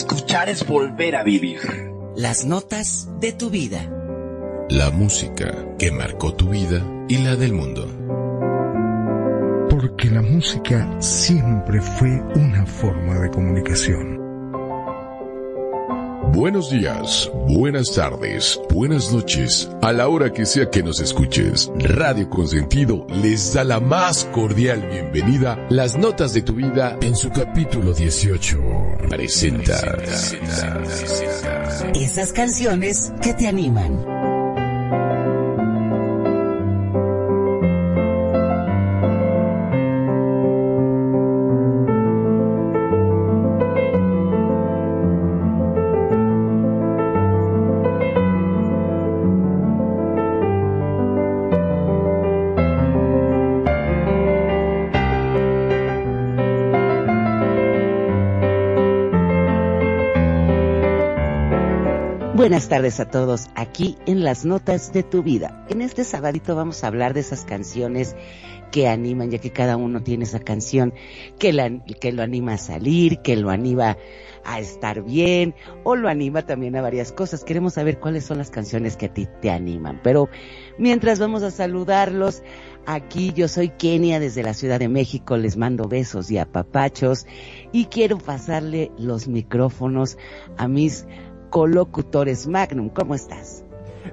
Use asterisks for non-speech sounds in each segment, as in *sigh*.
Escuchar es volver a vivir. Las notas de tu vida. La música que marcó tu vida y la del mundo. Porque la música siempre fue una forma de comunicación. Buenos días, buenas tardes, buenas noches, a la hora que sea que nos escuches. Radio Consentido les da la más cordial bienvenida. Las notas de tu vida en su capítulo 18. Presenta. Esas canciones que te animan. Buenas tardes a todos, aquí en las notas de tu vida. En este sabadito vamos a hablar de esas canciones que animan, ya que cada uno tiene esa canción que, lo anima a salir, que lo anima a estar bien, o lo anima también a varias cosas. Queremos saber cuáles son las canciones que a ti te animan. Pero mientras vamos a saludarlos, aquí yo soy Kenia desde la Ciudad de México, les mando besos y apapachos, y quiero pasarle los micrófonos a mis colocutores Magnum. ¿Cómo estás?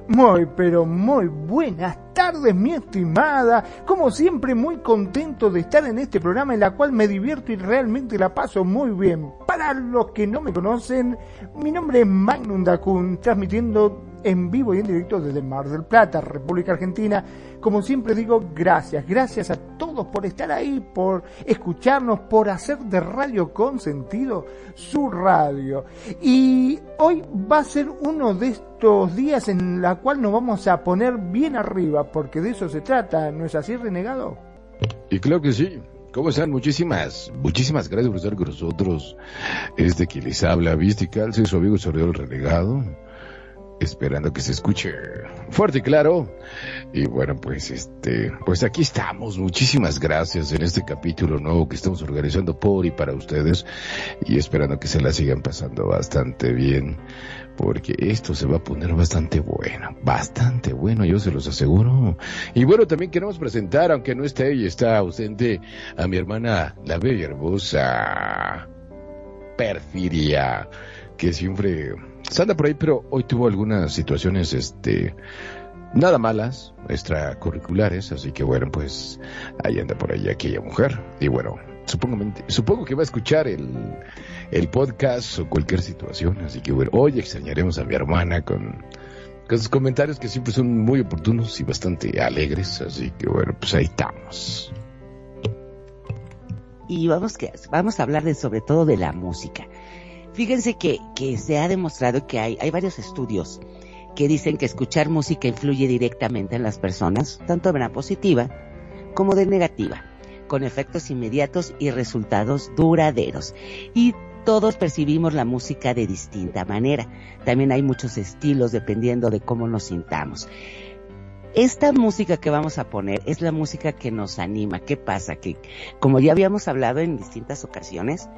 Muy, pero muy buenas tardes, mi estimada. Como siempre, muy contento de estar en este programa en la cual me divierto y realmente la paso muy bien. Para los que no me conocen, mi nombre es Magnum Dacun, transmitiendo en vivo y en directo desde Mar del Plata, República Argentina. Como siempre digo, gracias, gracias a todos por estar ahí, por escucharnos, por hacer de Radio con sentido su radio. Y hoy va a ser uno de estos días en la cual nos vamos a poner bien arriba, porque de eso se trata, ¿no es así, renegado? Y claro que sí. ¿Cómo están? Muchísimas, muchísimas gracias por estar con nosotros. Este que les habla, Vistical, soy su amigo el Renegado esperando que se escuche fuerte y claro. Y bueno, pues este, pues aquí estamos. Muchísimas gracias en este capítulo nuevo que estamos organizando por y para ustedes y esperando que se la sigan pasando bastante bien. Porque esto se va a poner bastante bueno, bastante bueno, yo se los aseguro. Y bueno, también queremos presentar, aunque no esté y está ausente, a mi hermana, la bella hermosa Perfidia, que siempre anda por ahí, pero hoy tuvo algunas situaciones, este, nada malas, extracurriculares, así que bueno, pues ahí anda por ahí aquella mujer. Y bueno, supongo, supongo que va a escuchar el, el podcast o cualquier situación, así que bueno, hoy extrañaremos a mi hermana con, con sus comentarios que siempre son muy oportunos y bastante alegres, así que bueno, pues ahí estamos. Y vamos, que, vamos a hablar de, sobre todo de la música. Fíjense que, que se ha demostrado que hay, hay varios estudios que dicen que escuchar música influye directamente en las personas, tanto de manera positiva como de negativa, con efectos inmediatos y resultados duraderos. Y todos percibimos la música de distinta manera. También hay muchos estilos dependiendo de cómo nos sintamos. Esta música que vamos a poner es la música que nos anima. ¿Qué pasa? Que como ya habíamos hablado en distintas ocasiones,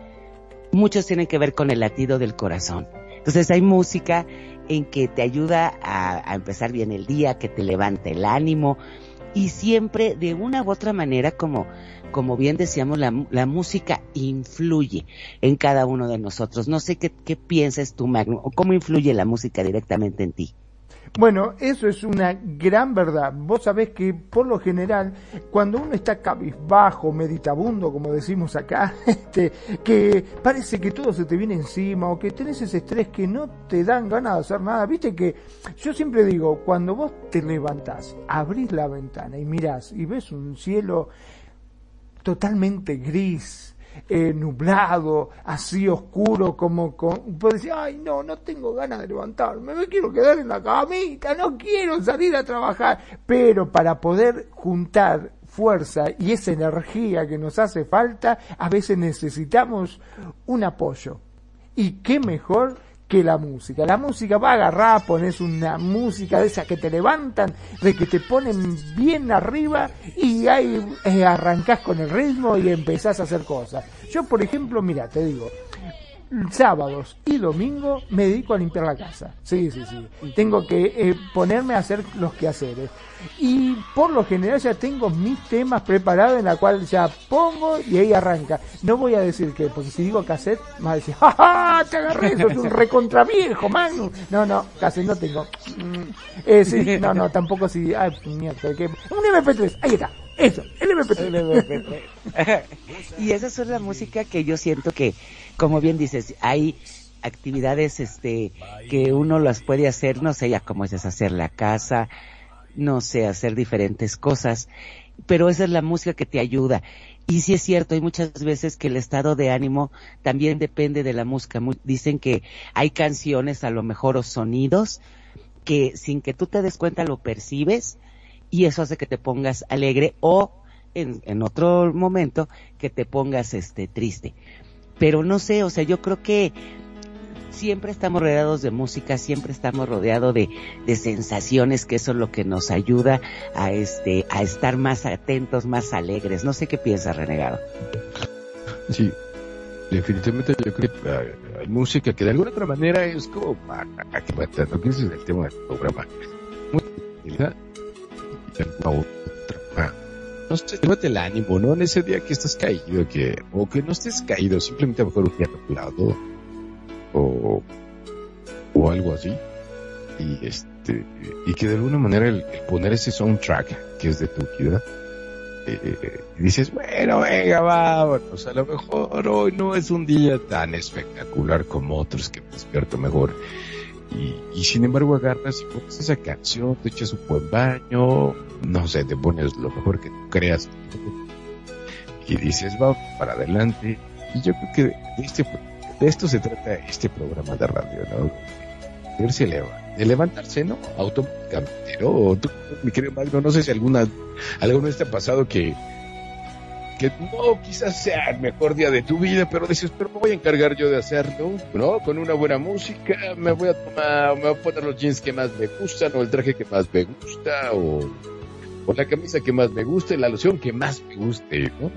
muchos tienen que ver con el latido del corazón. Entonces hay música en que te ayuda a, empezar bien el día, que te levanta el ánimo y siempre de una u otra manera, como, como bien decíamos, la, música influye en cada uno de nosotros. No sé qué, qué piensas tú, Magno, o cómo influye la música directamente en ti. Bueno, eso es una gran verdad. Vos sabés que por lo general, cuando uno está cabizbajo, meditabundo, como decimos acá, *laughs* este, que parece que todo se te viene encima o que tenés ese estrés que no te dan ganas de hacer nada. Viste que yo siempre digo, cuando vos te levantás, abrís la ventana y mirás y ves un cielo totalmente gris, eh, nublado, así oscuro, como con... Puedes decir, ay, no, no tengo ganas de levantarme, me quiero quedar en la camita, no quiero salir a trabajar. Pero para poder juntar fuerza y esa energía que nos hace falta, a veces necesitamos un apoyo. Y qué mejor que la música. La música va a agarrar, pones una música de esas que te levantan, de que te ponen bien arriba y ahí eh, arrancás con el ritmo y empezás a hacer cosas. Yo, por ejemplo, mira, te digo, sábados y domingo me dedico a limpiar la casa. Sí, sí, sí. Tengo que eh, ponerme a hacer los quehaceres. Y por lo general ya tengo mis temas preparados en la cual ya pongo y ahí arranca. No voy a decir que, porque si digo cassette, me va a decir, ¡Ja, ja! Te agarré, *laughs* eso es un recontraviejo, man. No, no, cassette no tengo. Mm, eh, sí, no, no, tampoco si, ay, mierda, que, un MP3, ahí está. Eso, el MP3. *laughs* y esa es la música que yo siento que como bien dices, hay actividades este que uno las puede hacer, no sé ya cómo es hacer la casa, no sé, hacer diferentes cosas, pero esa es la música que te ayuda. Y sí es cierto, hay muchas veces que el estado de ánimo también depende de la música. Dicen que hay canciones, a lo mejor, o sonidos, que sin que tú te des cuenta lo percibes y eso hace que te pongas alegre o en, en otro momento que te pongas este triste pero no sé, o sea, yo creo que siempre estamos rodeados de música, siempre estamos rodeados de, de, sensaciones, que eso es lo que nos ayuda a este, a estar más atentos, más alegres. No sé qué piensa Renegado. Sí, definitivamente yo creo que hay música que de alguna otra manera es como que lo que es el tema del programa. No sé, llévate el ánimo, ¿no? En ese día que estás caído, que, o que no estés caído, simplemente a lo mejor un día lado o, o algo así. Y este, y que de alguna manera el, poner ese soundtrack que es de tu vida, eh, eh, dices, bueno, venga, vámonos, a lo mejor hoy no es un día tan espectacular como otros que me despierto mejor y, sin embargo agarras y pones esa canción, te echas un buen baño, no sé, te pones lo mejor que tú creas y dices, va para adelante. Y yo creo que este, de esto se trata este programa de radio, ¿no? De se eleva, de levantarse, ¿no? Automáticamente, ¿no? Tú, mi querido Magno, no sé si alguna, alguna vez ha pasado que que no quizás sea el mejor día de tu vida, pero dices, pero me voy a encargar yo de hacerlo, ¿no? Con una buena música, me voy a tomar, me voy a poner los jeans que más me gustan, o el traje que más me gusta, o, o la camisa que más me guste, la loción que más me guste, ¿no?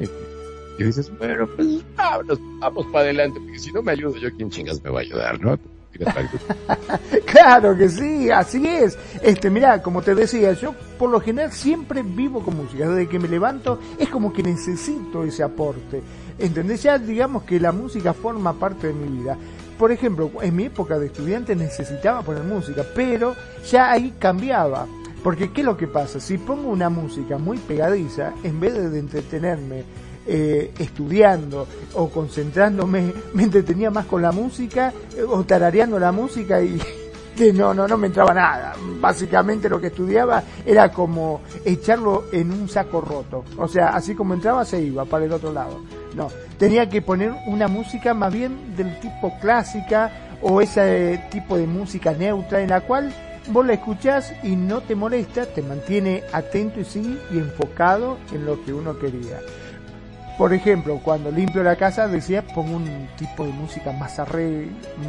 Y, dices, bueno, pues vámonos, vamos para adelante, porque si no me ayudo yo, ¿quién chingas me va a ayudar, no? *laughs* claro que sí, así es. Este, mira, como te decía, yo por lo general siempre vivo con música. Desde que me levanto es como que necesito ese aporte. ¿Entendés? Ya digamos que la música forma parte de mi vida. Por ejemplo, en mi época de estudiante necesitaba poner música, pero ya ahí cambiaba. Porque ¿qué es lo que pasa? Si pongo una música muy pegadiza, en vez de entretenerme eh, estudiando o concentrándome, *laughs* me entretenía más con la música eh, o tarareando la música y *laughs* que no, no, no me entraba nada. Básicamente lo que estudiaba era como echarlo en un saco roto. O sea, así como entraba se iba para el otro lado. No, tenía que poner una música más bien del tipo clásica o ese tipo de música neutra en la cual vos la escuchás y no te molesta, te mantiene atento y sí y enfocado en lo que uno quería. Por ejemplo, cuando limpio la casa decía pongo un tipo de música más,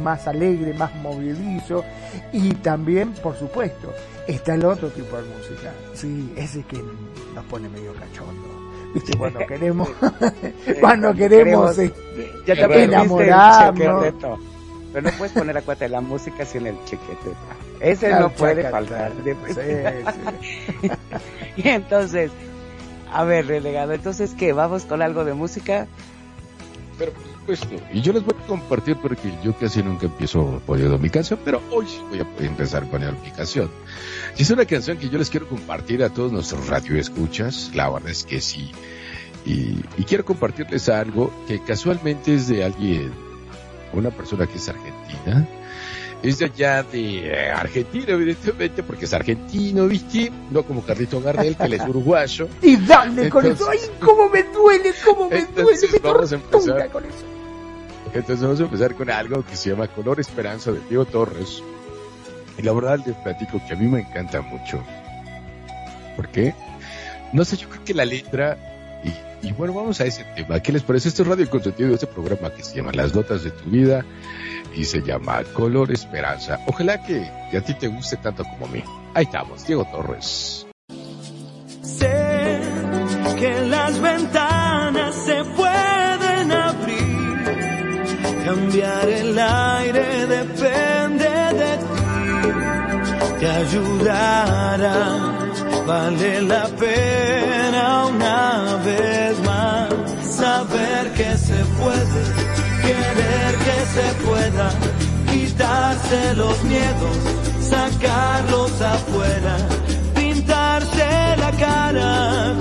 más alegre, más movilizo y también, por supuesto, está el otro tipo de música. Sí, ese que nos pone medio cachondo. ¿Viste? Cuando queremos, *laughs* cuando queremos, eh, ya te enamorarnos. Pero no puedes poner a cuenta de la música sin el chiquete. Ese no puede faltar. *laughs* y entonces, a ver, relegado, entonces, ¿qué? ¿Vamos con algo de música? pero por supuesto, y yo les voy a compartir porque yo casi nunca empiezo poniendo mi canción, pero hoy voy a empezar poniendo mi canción. Y es una canción que yo les quiero compartir a todos nuestros radioescuchas, la verdad es que sí. Y quiero compartirles algo que casualmente es de alguien, una persona que es argentina, es de allá de eh, Argentina, evidentemente, porque es argentino, ¿viste? No como Carlito Gardel, que él es uruguayo. *laughs* Y dale con eso, ay, cómo me duele, cómo me duele, Entonces, me vamos a empezar. con eso. Entonces vamos a empezar con algo que se llama Color Esperanza de Diego Torres. Y la verdad les platico que a mí me encanta mucho. ¿Por qué? No sé, yo creo que la letra, y, y bueno, vamos a ese tema. ¿Qué les parece? Este es Radio Consentido, este programa que se llama Las Notas de tu Vida y se llama Color Esperanza. Ojalá que, que a ti te guste tanto como a mí. Ahí estamos, Diego Torres. Sé que las ventanas se pueden abrir, cambiar el aire depende de ti, te ayudará, vale la pena una vez más saber que se puede, que se pueda, quitarse los miedos, sacarlos afuera pintarse la cara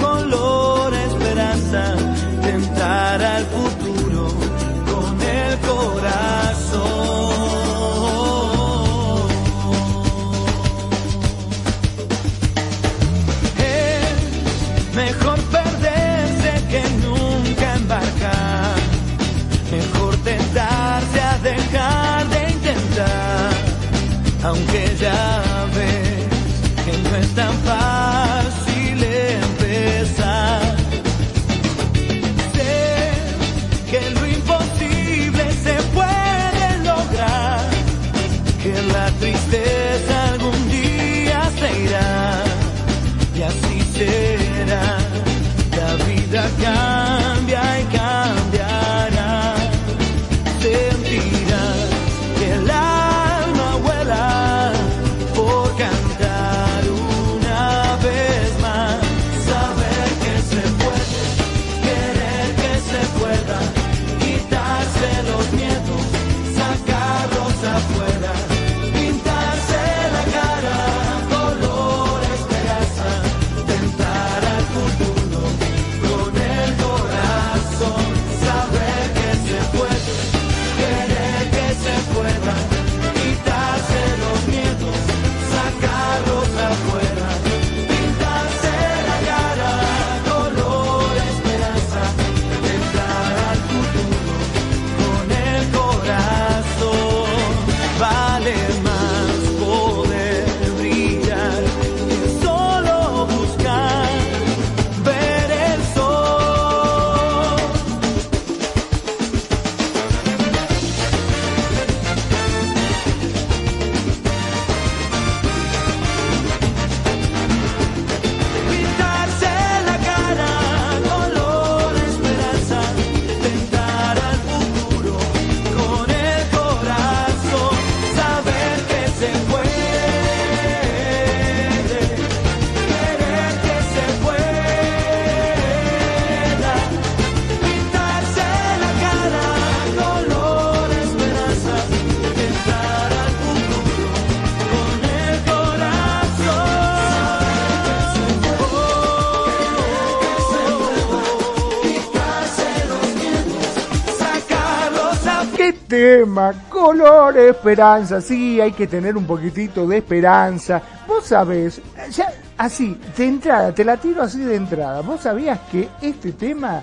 Color esperanza. Sí, hay que tener un poquitito de esperanza. Vos sabés, ya así, de entrada, te la tiro así de entrada. ¿Vos sabías que este tema,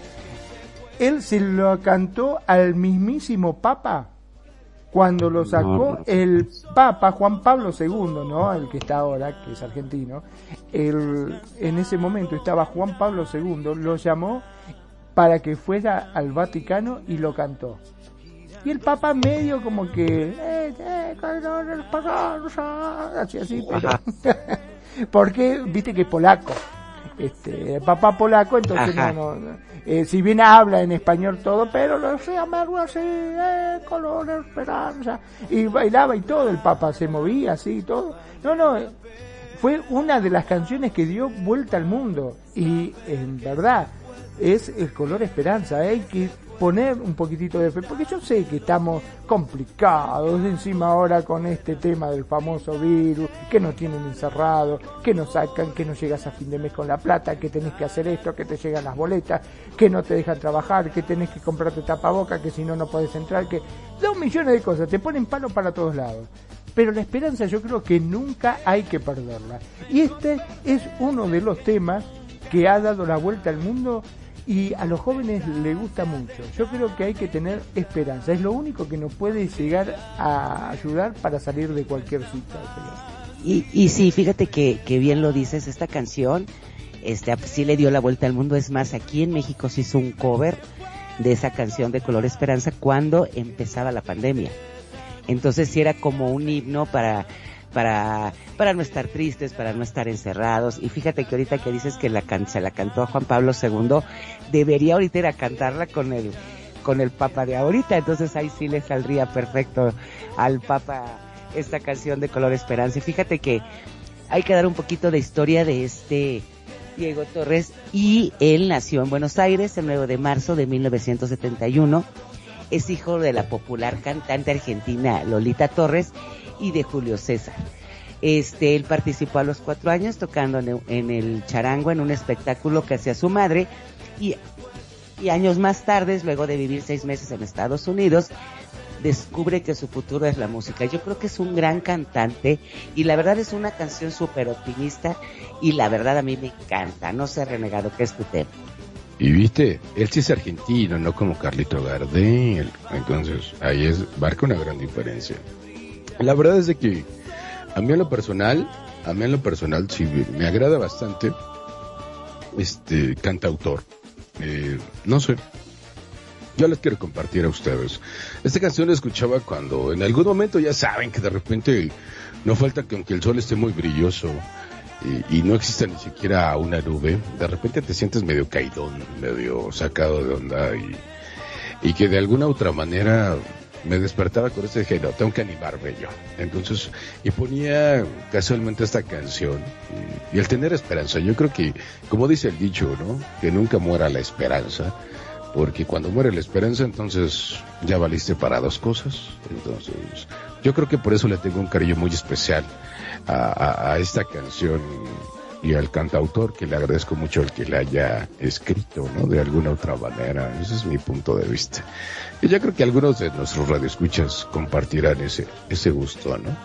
él se lo cantó al mismísimo Papa? Cuando lo sacó el Papa Juan Pablo II, ¿no? El que está ahora, que es argentino. El, en ese momento estaba Juan Pablo II, lo llamó para que fuera al Vaticano y lo cantó. Y el Papa medio como que, eh, eh, así, así, pero, *laughs* porque viste que es polaco, este, el Papa polaco, entonces Ajá. no, no, eh, si bien habla en español todo, pero lo llama algo así, eh, color esperanza, y bailaba y todo, el Papa se movía así y todo, no, no, eh, fue una de las canciones que dio vuelta al mundo, y en verdad, es el color esperanza, hay que poner un poquitito de fe, porque yo sé que estamos complicados encima ahora con este tema del famoso virus, que nos tienen encerrado, que nos sacan, que no llegas a fin de mes con la plata, que tenés que hacer esto, que te llegan las boletas, que no te dejan trabajar, que tenés que comprarte tapaboca, que si no no podés entrar, que dos millones de cosas, te ponen palo para todos lados. Pero la esperanza yo creo que nunca hay que perderla. Y este es uno de los temas que ha dado la vuelta al mundo y a los jóvenes les gusta mucho. Yo creo que hay que tener esperanza. Es lo único que nos puede llegar a ayudar para salir de cualquier situación. Y, y sí, fíjate que, que bien lo dices, esta canción este, sí le dio la vuelta al mundo. Es más, aquí en México se hizo un cover de esa canción de Color Esperanza cuando empezaba la pandemia. Entonces sí era como un himno para, para, para no estar tristes, para no estar encerrados. Y fíjate que ahorita que dices que la can, se la cantó a Juan Pablo II, debería ahorita ir a cantarla con el, con el Papa de ahorita. Entonces ahí sí le saldría perfecto al Papa esta canción de Color Esperanza. Y fíjate que hay que dar un poquito de historia de este Diego Torres y él nació en Buenos Aires el 9 de marzo de 1971. Es hijo de la popular cantante argentina Lolita Torres y de Julio César. Este, él participó a los cuatro años tocando en el, charango en un espectáculo que hacía su madre y, y años más tarde, luego de vivir seis meses en Estados Unidos, descubre que su futuro es la música. Yo creo que es un gran cantante y la verdad es una canción súper optimista y la verdad a mí me encanta. No sé, renegado, ¿qué es tu tema? Y viste, él sí es argentino, no como Carlito Gardel. Entonces, ahí es, marca una gran diferencia. La verdad es de que a mí en lo personal, a mí en lo personal sí me agrada bastante este cantautor. Eh, no sé, yo les quiero compartir a ustedes. Esta canción la escuchaba cuando en algún momento ya saben que de repente no falta que aunque el sol esté muy brilloso y, y no exista ni siquiera una nube, de repente te sientes medio caidón, medio sacado de onda y, y que de alguna otra manera me despertaba con este dije, no, tengo que animarme yo. Entonces, y ponía casualmente esta canción y, y el tener esperanza. Yo creo que, como dice el dicho, ¿no? Que nunca muera la esperanza porque cuando muere la esperanza, entonces ya valiste para dos cosas. Entonces, yo creo que por eso le tengo un cariño muy especial a, esta canción y al cantautor, que le agradezco mucho el que la haya escrito, ¿no? De alguna otra manera. Ese es mi punto de vista. Y yo creo que algunos de nuestros radioescuchas compartirán ese, ese gusto, ¿no?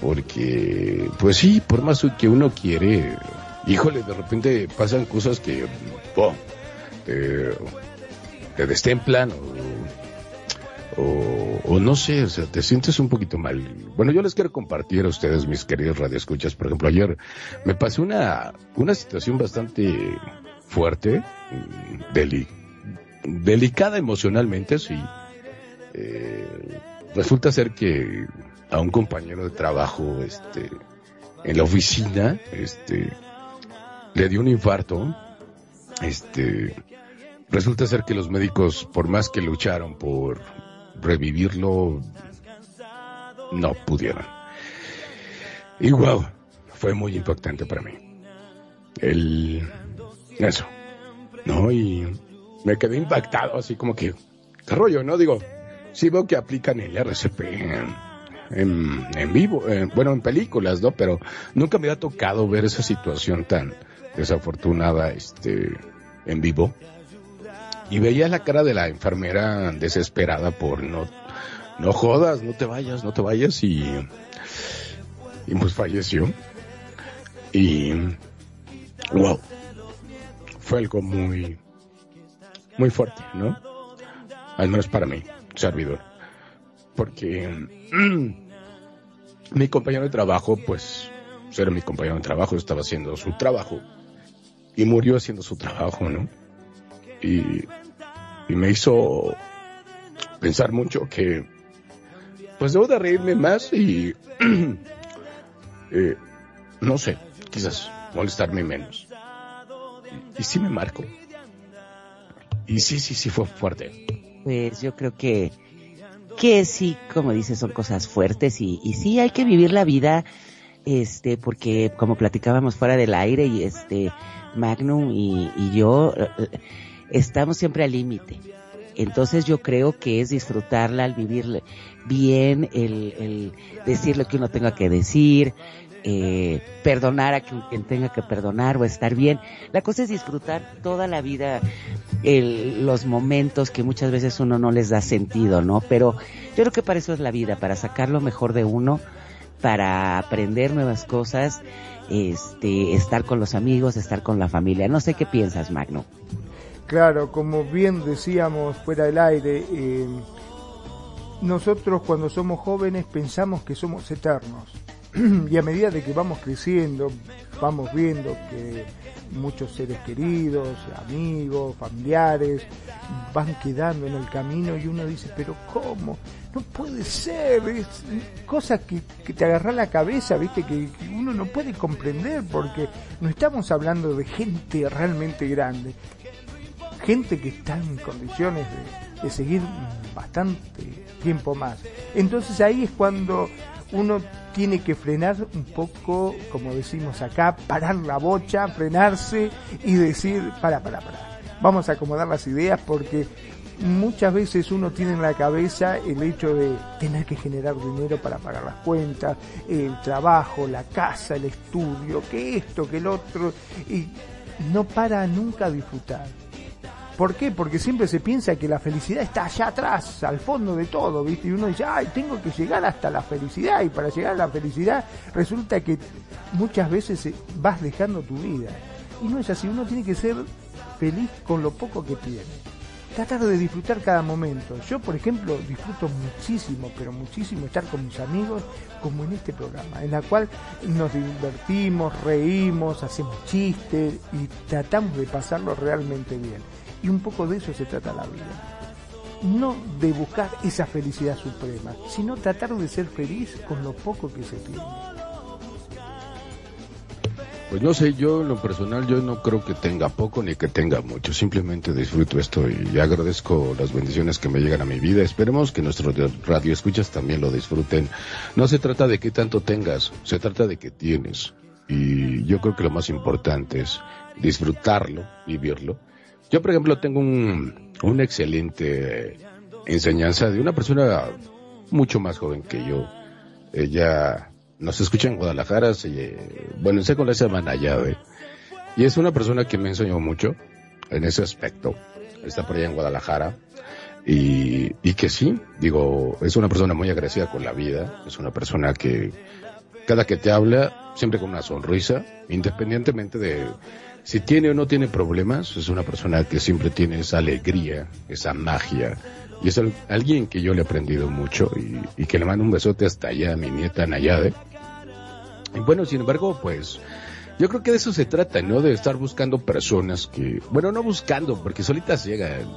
Porque, pues sí, por más que uno quiere, híjole, de repente pasan cosas que, ¡pum! Te, te destemplan o, o, o, no sé, o sea, te sientes un poquito mal. Bueno, yo les quiero compartir a ustedes, mis queridos radioescuchas. Por ejemplo, ayer me pasó una, una situación bastante fuerte, deli, delicada emocionalmente, sí. Eh, resulta ser que a un compañero de trabajo, este, en la oficina, este, le dio un infarto, este, resulta ser que los médicos, por más que lucharon por revivirlo, no pudieron. Y wow, fue muy impactante para mí. El, eso, ¿no? Y me quedé impactado, así como que, qué rollo, ¿no? Digo, sí veo que aplican el RCP en, en, en vivo, eh, bueno, en películas, ¿no? Pero nunca me ha tocado ver esa situación tan desafortunada, este, en vivo. Y veía la cara de la enfermera desesperada por no, no jodas, no te vayas, no te vayas y, y pues falleció. Y, wow, fue algo muy, muy fuerte, ¿no? Al menos para mí, servidor. Porque *clears throat* mi compañero de trabajo, pues, era mi compañero de trabajo, estaba haciendo su trabajo y murió haciendo su trabajo, ¿no? Y, y me hizo pensar mucho que, pues debo de reírme más y, *clears throat* eh, no sé, quizás molestarme menos. Y, sí me marco. Y sí, sí, sí fue fuerte. Pues yo creo que, que sí, como dices, son cosas fuertes y, y sí hay que vivir la vida, este, porque como platicábamos fuera del aire y este, Magnum y, y yo, eh, estamos siempre al límite. Entonces yo creo que es disfrutarla, el vivir bien, el, el decir lo que uno tenga que decir, eh, perdonar a quien tenga que perdonar o estar bien. La cosa es disfrutar toda la vida el, los momentos que muchas veces uno no les da sentido, ¿no? Pero yo creo que para eso es la vida, para sacar lo mejor de uno, para aprender nuevas cosas, este, estar con los amigos, estar con la familia. No sé qué piensas, Magno. Claro, como bien decíamos fuera del aire, eh, nosotros cuando somos jóvenes pensamos que somos eternos. *clears throat* y a medida de que vamos creciendo, vamos viendo que muchos seres queridos, amigos, familiares, van quedando en el camino y uno dice, pero ¿cómo? No puede ser, es cosa que, que te agarra la cabeza, viste, que, que uno no puede comprender porque no estamos hablando de gente realmente grande, gente que está en condiciones de, seguir bastante tiempo más. Entonces ahí es cuando uno tiene que frenar un poco, como decimos acá, parar la bocha, frenarse y decir, para, para, para, vamos a acomodar las ideas porque muchas veces uno tiene en la cabeza el hecho de tener que generar dinero para pagar las cuentas, el trabajo, la casa, el estudio, que esto, que el otro, y no para nunca disfrutar. ¿Por qué? Porque siempre se piensa que la felicidad está allá atrás, al fondo de todo, ¿viste? Y uno dice, ay, tengo que llegar hasta la felicidad. Y para llegar a la felicidad resulta que muchas veces eh, vas dejando tu vida. Y no es así, uno tiene que ser feliz con lo poco que tiene. Tratar de disfrutar cada momento. Yo, por ejemplo, disfruto muchísimo, pero muchísimo estar con mis amigos, como en este programa, en la cual nos divertimos, reímos, hacemos chistes y tratamos de pasarlo realmente bien. Y un poco de eso se trata la vida. No de buscar esa felicidad suprema, sino tratar de ser feliz con lo poco que se tiene. Pues no sé, yo en lo personal yo no creo que tenga poco ni que tenga mucho, simplemente disfruto esto y agradezco las bendiciones que me llegan a mi vida. Esperemos que nuestros radio escuchas también lo disfruten. No se trata de qué tanto tengas, se trata de que tienes. Y yo creo que lo más importante es disfrutarlo, vivirlo. Yo, por ejemplo, tengo un, una excelente enseñanza de una persona mucho más joven que yo. Ella nos escucha en Guadalajara, se, bueno, sé con la semana ya, y es una persona que me enseñó mucho en ese aspecto. Está por allá en Guadalajara. Y, y que sí, digo, es una persona muy agradecida con la vida, es una persona que cada que te habla, siempre con una sonrisa, independientemente de si tiene o no tiene problemas, es una persona que siempre tiene esa alegría, esa magia, y es al- alguien que yo le he aprendido mucho y, y que le mando un besote hasta allá a mi nieta Nayade. Y bueno, sin embargo, pues yo creo que de eso se trata, ¿no? De estar buscando personas que, bueno, no buscando, porque solitas llegan.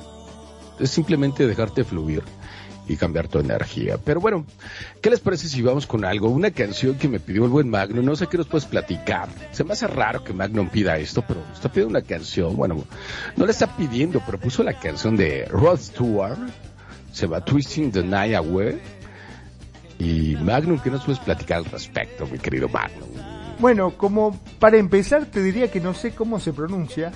Es simplemente dejarte fluir y cambiar tu energía. Pero bueno, ¿qué les parece si vamos con algo? Una canción que me pidió el buen Magno, no sé qué nos puedes platicar. Se me hace raro que Magno pida esto, pero está pidiendo una canción, bueno, no le está pidiendo, pero puso la canción de Rod Stewart, se va Twisting the Night Away. Y Magnum, ¿qué nos puedes platicar al respecto, mi querido Magnum? Bueno, como para empezar te diría que no sé cómo se pronuncia,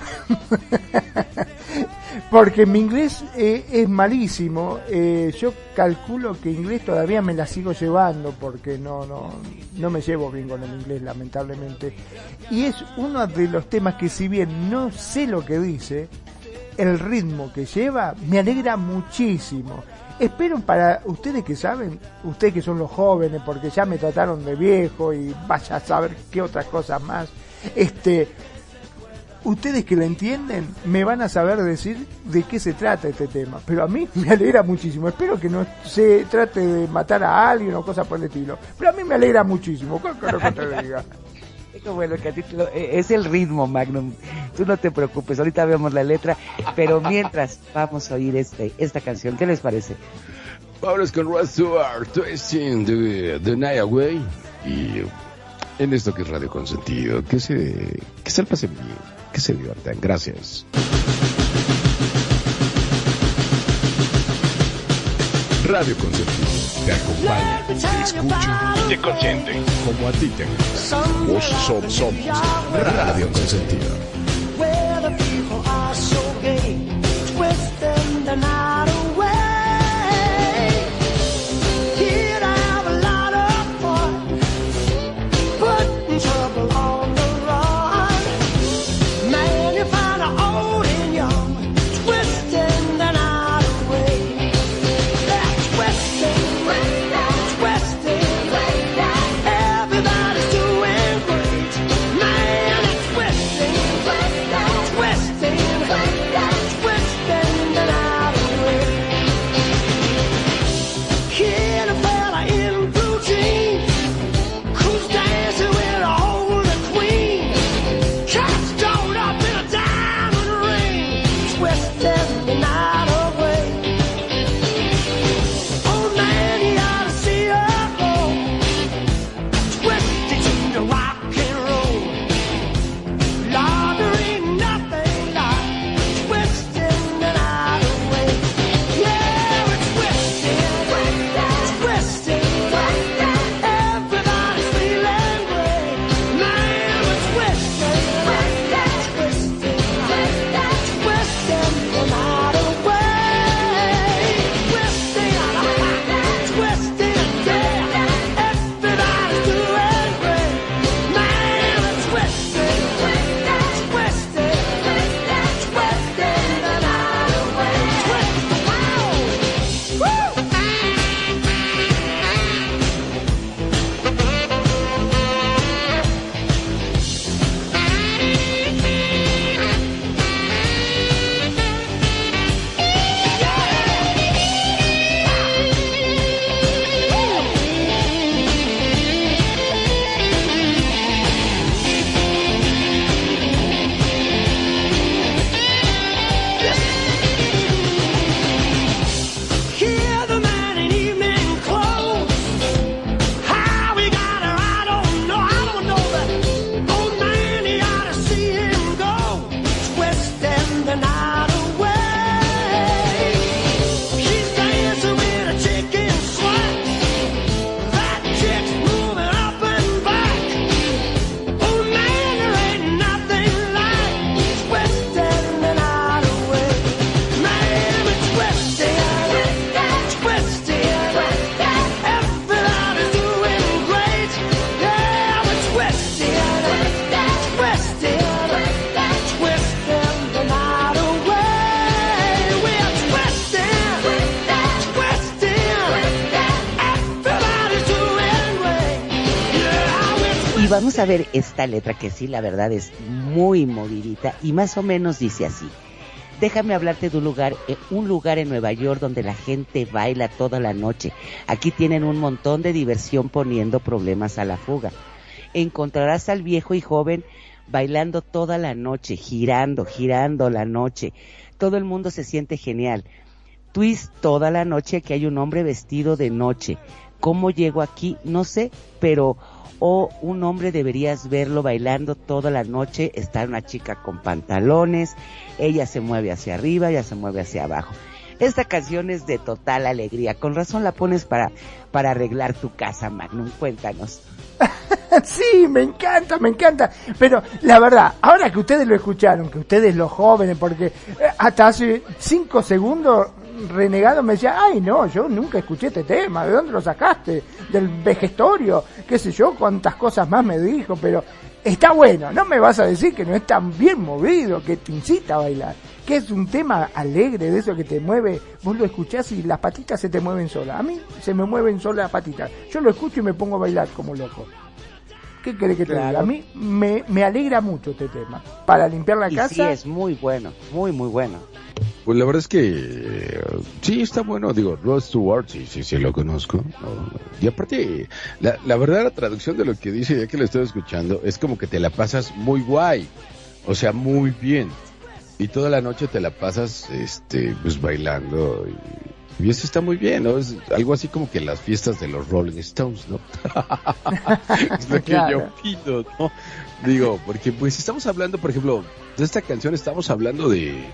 *laughs* porque mi inglés eh, es malísimo. Eh, yo calculo que inglés todavía me la sigo llevando porque no, no, no me llevo bien con el inglés lamentablemente. Y es uno de los temas que si bien no sé lo que dice, el ritmo que lleva me alegra muchísimo. Espero para ustedes que saben, ustedes que son los jóvenes, porque ya me trataron de viejo y vaya a saber qué otras cosas más. Este, ustedes que lo entienden me van a saber decir de qué se trata este tema. Pero a mí *laughs* me alegra muchísimo. Espero que no se trate de matar a alguien o cosas por el estilo. Pero a mí me alegra muchísimo. ¿Qué querés que te diga? Bueno que a eh, es el ritmo, Magnum. Tú no te preocupes, ahorita vemos la letra, pero mientras vamos a oír este, esta canción, ¿qué les parece? Vámonos con Rod Stewart, Twisting the, the Night Away. Y en esto que es Radio Consentido, que se, que se bien, que se diviertan. Gracias. Radio Consentido te acompaña, te escucha y te consiente como a ti te gusta. Vos somos, somos Radio Consentido. A ver esta letra que sí, la verdad es muy movidita y más o menos dice así. Déjame hablarte de un lugar, eh, un lugar en Nueva York donde la gente baila toda la noche. Aquí tienen un montón de diversión poniendo problemas a la fuga. Encontrarás al viejo y joven bailando toda la noche, girando, girando la noche. Todo el mundo se siente genial. Twist toda la noche que hay un hombre vestido de noche. ¿Cómo llego aquí? No sé, pero o un hombre deberías verlo bailando toda la noche. Está una chica con pantalones, ella se mueve hacia arriba, ella se mueve hacia abajo. Esta canción es de total alegría. Con razón la pones para, para arreglar tu casa, Magnum. Cuéntanos. *laughs* Sí, me encanta, me encanta. Pero la verdad, ahora que ustedes lo escucharon, que ustedes los jóvenes, porque eh, hasta hace cinco segundos Renegado me decía, ay no, yo nunca escuché este tema, ¿de dónde lo sacaste? Del vejestorio, qué sé yo, cuántas cosas más me dijo, pero está bueno, no me vas a decir que no es tan bien movido, que te incita a bailar, que es un tema alegre de eso que te mueve, vos lo escuchás y las patitas se te mueven solas, a mí se me mueven solas las patitas, yo lo escucho y me pongo a bailar como loco. ¿Qué querés que te diga? A mí me, me alegra mucho este tema. Para limpiar la Y casa, sí, es muy bueno, muy, muy bueno. Pues la verdad es que eh, sí está bueno, digo, Rod Stewart, sí, sí, sí lo conozco. ¿no? Y aparte, la, la verdadera traducción de lo que dice, ya que lo estoy escuchando, es como que te la pasas muy guay, o sea, muy bien. Y toda la noche te la pasas, este, pues bailando. Y, y eso está muy bien, ¿no? Es algo así como que las fiestas de los Rolling Stones, ¿no? *laughs* es lo que Claro. yo pido, ¿no? Digo, porque pues estamos hablando, por ejemplo, de esta canción estamos hablando de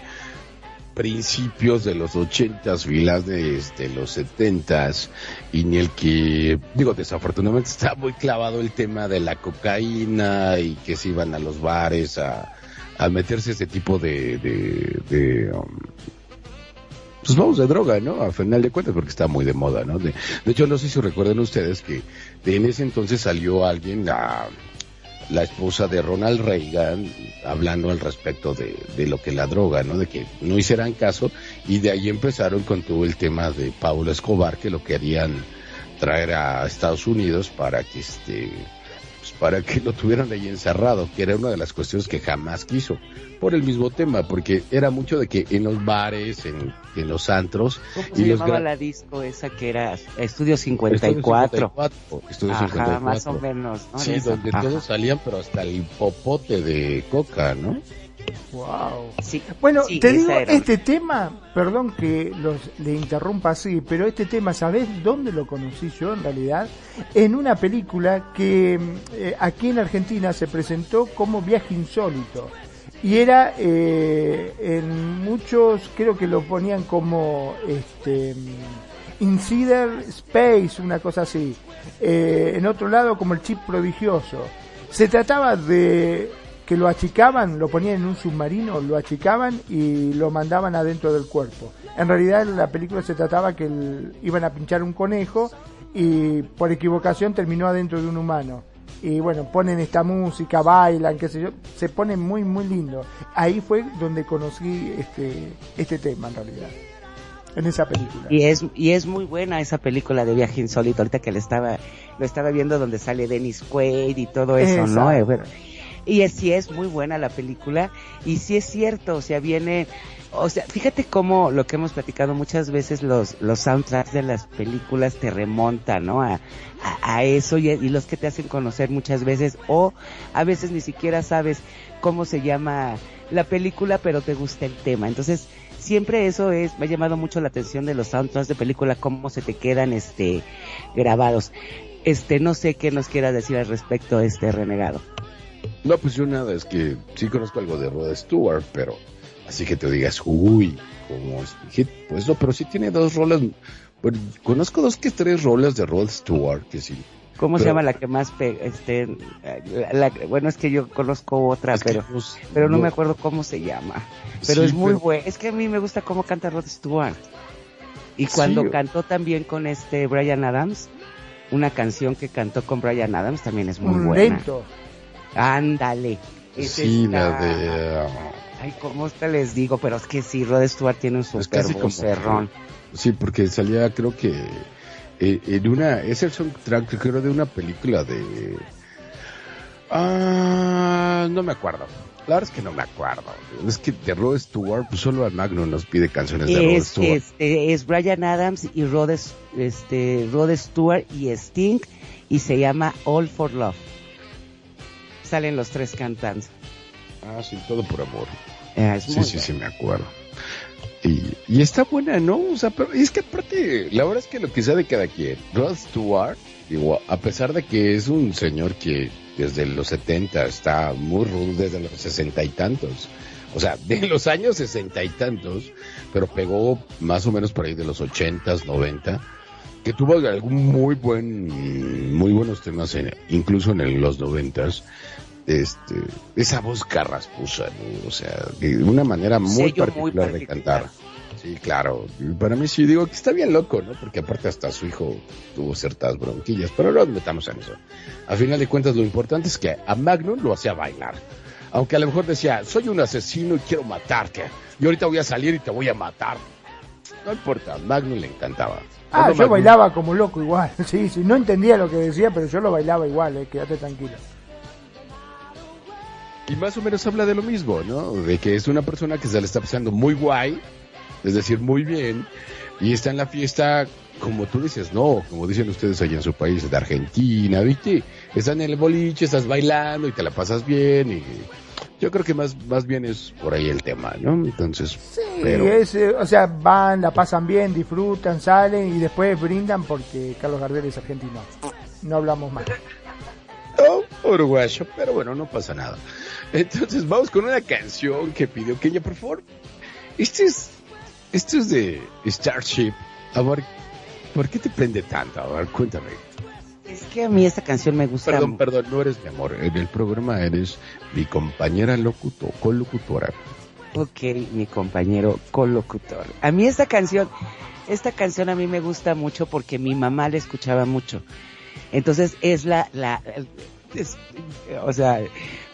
principios de los ochentas, filas de este, los setentas, y ni el que, digo, desafortunadamente está muy clavado el tema de la cocaína y que se iban a los bares a, a meterse ese tipo de, de, de, um, pues vamos de droga, ¿no? A final de cuentas, porque está muy de moda, ¿no? De, de hecho, no sé si recuerdan ustedes que de en ese entonces salió alguien, la, la esposa de Ronald Reagan, hablando al respecto de, de lo que la droga, ¿no? De que no hicieran caso, y de ahí empezaron con todo el tema de Pablo Escobar, que lo querían traer a Estados Unidos para que este pues para que lo tuvieran ahí encerrado, que era una de las cuestiones que jamás quiso, por el mismo tema, porque era mucho de que en los bares, en, en los antros, ¿Cómo y se los llamaba la disco esa que era Estudio 54? 54, Estudio Ajá, 54. más o menos. ¿no? Sí, esa. donde Ajá. todos salían, pero hasta el popote de coca, ¿no? Wow. Sí, Bueno, sí, te digo, era. este tema, perdón que los, le interrumpa así, pero este tema, ¿sabés dónde lo conocí yo en realidad? En una película que eh, aquí en Argentina se presentó como Viaje Insólito. Y era, eh, en muchos, creo que lo ponían como, este, Insider Space, una cosa así. Eh, en otro lado como el chip prodigioso. Se trataba de que lo achicaban, lo ponían en un submarino, lo achicaban y lo mandaban adentro del cuerpo. En realidad en la película se trataba que el- iban a pinchar un conejo y por equivocación terminó adentro de un humano. Y bueno, ponen esta música, bailan, qué sé yo, se pone muy, muy lindo. Ahí fue donde conocí este, este tema en realidad, en esa película. Y es, y es muy buena esa película de Viaje Insólito, ahorita que le estaba, lo estaba viendo donde sale Dennis Quaid y todo eso, ¿no? Eh, bueno, y es, sí es muy buena la película, y sí es cierto, o sea, viene, o sea, fíjate cómo lo que hemos platicado muchas veces, los, los soundtracks de las películas te remontan, ¿no? A, a, eso y, los que te hacen conocer muchas veces, o a veces ni siquiera sabes cómo se llama la película, pero te gusta el tema. Entonces, siempre eso es, me ha llamado mucho la atención de los soundtracks de película, cómo se te quedan, este, grabados. Este, no sé qué nos quiera decir al respecto, este renegado. No, pues yo nada, es que sí conozco algo de Rod Stewart, pero así que te digas, uy, como es hit, pues no, pero sí tiene dos rolas, bueno, conozco dos que tres rolas de Rod Stewart, que sí. ¿Cómo se llama la que más pega? Este, la- la- bueno, es que yo conozco otra, pero, pues, pero no, me acuerdo cómo se llama. Pero Sí, es muy bueno. Es que a mí me gusta cómo canta Rod Stewart. Y cuando Sí. cantó también con este Brian Adams, una canción que cantó con Brian Adams también es muy un buena. lento. Ándale. Es Sí, la de... Ay, ¿cómo te les digo? Pero es que sí, Rod Stewart tiene un super como- vocerrón. Sí, porque salía, creo que eh, en una, es el soundtrack, creo, de una película de, Ah, no me acuerdo. La verdad es que no me acuerdo. Es que de Rod Stewart, pues solo al Magnum nos pide canciones de Rod Stewart. es, eh, es Brian Adams y Rod, este, Rod Stewart y Sting y se llama All for Love. Salen los tres cantando. Ah, sí, todo por amor. Eh, es Sí, sí, sí, me acuerdo. Y, y está buena, ¿no? O sea, pero es que aparte, la verdad es que lo que sea de cada quien, Rod Stewart, digo, a pesar de que es un señor que desde los 70 está muy rudo, desde los sesenta y tantos, o sea, de los años sesenta y tantos, pero pegó más o menos por ahí de los ochentas, noventa, que tuvo algún muy buen, muy buenos temas, en- incluso en el- los noventas, este, esa voz carraspusa, ¿no? o sea, de una manera muy particular, muy de cantar. Sí, claro. Para mí sí digo que está bien loco, ¿no? Porque aparte hasta su hijo tuvo ciertas bronquillas, pero no nos metamos en eso. A final de cuentas lo importante es que a Magnum lo hacía bailar. Aunque a lo mejor decía, soy un asesino y quiero matarte. Y ahorita voy a salir y te voy a matar. No importa, a Magnum le encantaba. Ah, yo Magnum- bailaba como loco igual. *laughs* Sí, sí, no entendía lo que decía, pero yo lo bailaba igual, eh, quédate tranquilo. Y más o menos habla de lo mismo, ¿no? De que es una persona que se le está pasando muy guay, es decir, muy bien, y está en la fiesta, como tú dices, no, como dicen ustedes allá en su país, de Argentina, ¿viste? Están en el boliche, estás bailando y te la pasas bien, y yo creo que más, más bien es por ahí el tema, ¿no? Entonces, Sí, pero... es, eh, o sea, van, la pasan bien, disfrutan, salen y después brindan porque Carlos Gardel es argentino. No hablamos más. Oh, uruguayo, pero bueno, no pasa nada. Entonces vamos con una canción que pidió Kenya, por favor. Este es, esto es de Starship. A ver, ¿por qué te prende tanto? A ver, cuéntame. Es que a mí esta canción me gusta. Perdón, perdón, no eres mi amor. En el programa eres mi compañera locuto, colocutora. Ok, mi compañero colocutor. A mí esta canción, esta canción a mí me gusta mucho porque mi mamá la escuchaba mucho. Entonces es la, la, es- o sea,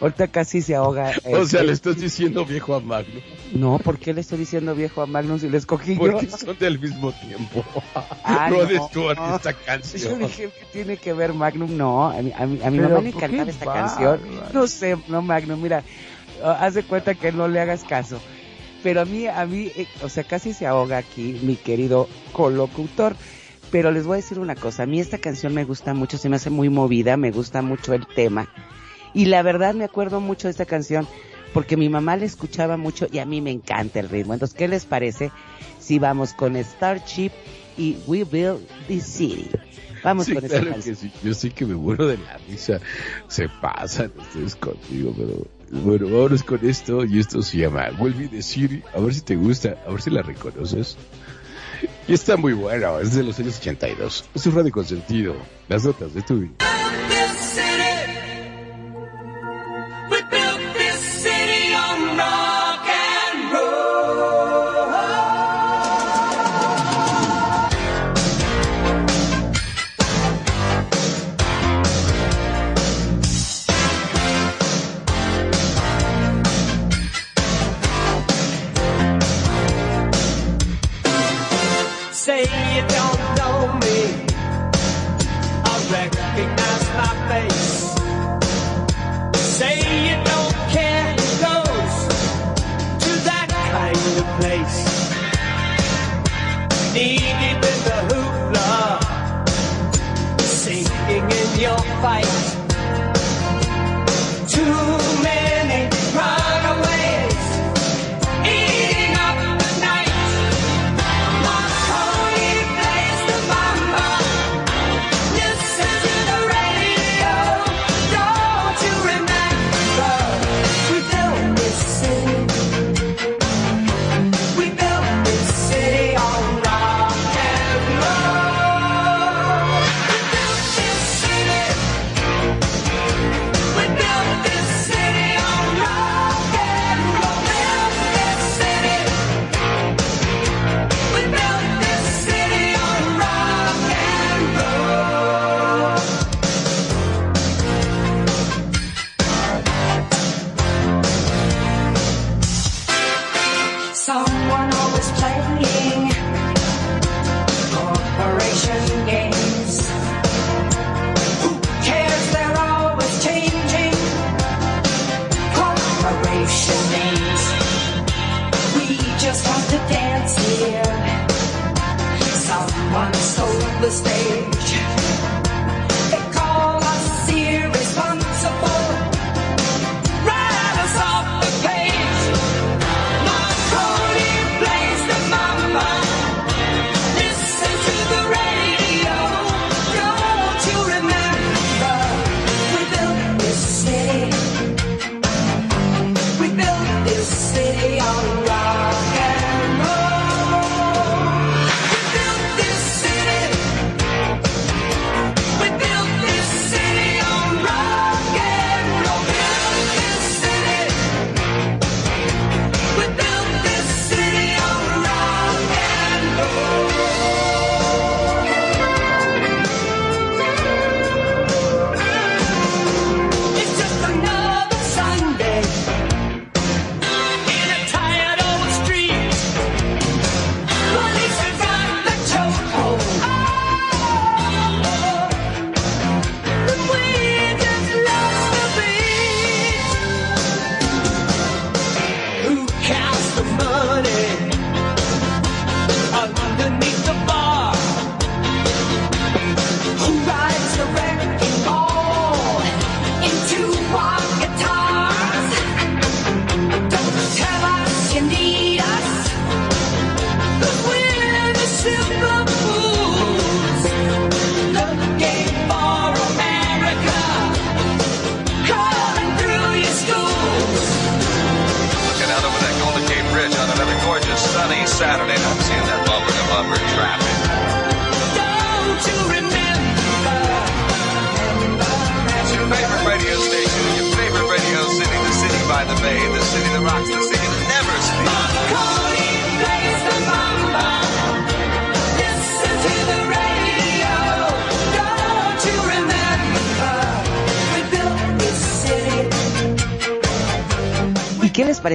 ahorita casi se ahoga. *laughs* O sea, le estás diciendo viejo a Magno. No, ¿por qué le estoy diciendo viejo a Magnus si le escogí yo? Porque son del mismo tiempo. Ah, *laughs* no, Stewart, no. esta Yo canción. dije que tiene que ver Magnum, no, a mi, a mi, a mi mamá le ¿por qué encantaba esta bárbaro? canción. No sé, no Magnum, mira, ah, haz de cuenta que no le hagas caso. Pero a mí, a mí, eh, o sea, casi se ahoga aquí mi querido colocutor. Pero les voy a decir una cosa, a mí esta canción me gusta mucho, se me hace muy movida, me gusta mucho el tema. Y la verdad me acuerdo mucho de esta canción porque mi mamá la escuchaba mucho y a mí me encanta el ritmo. Entonces, ¿qué les parece si vamos con Starship y We Build This City? Vamos Sí, con esta claro canción. que sí. Yo sí que me muero de la risa. Se pasan ustedes conmigo, pero bueno, vámonos con esto y esto se llama Will Be the City. A ver si te gusta, a ver si la reconoces. Y está muy bueno, es de los años 82. Es un radio consentido. Las notas de tu vida.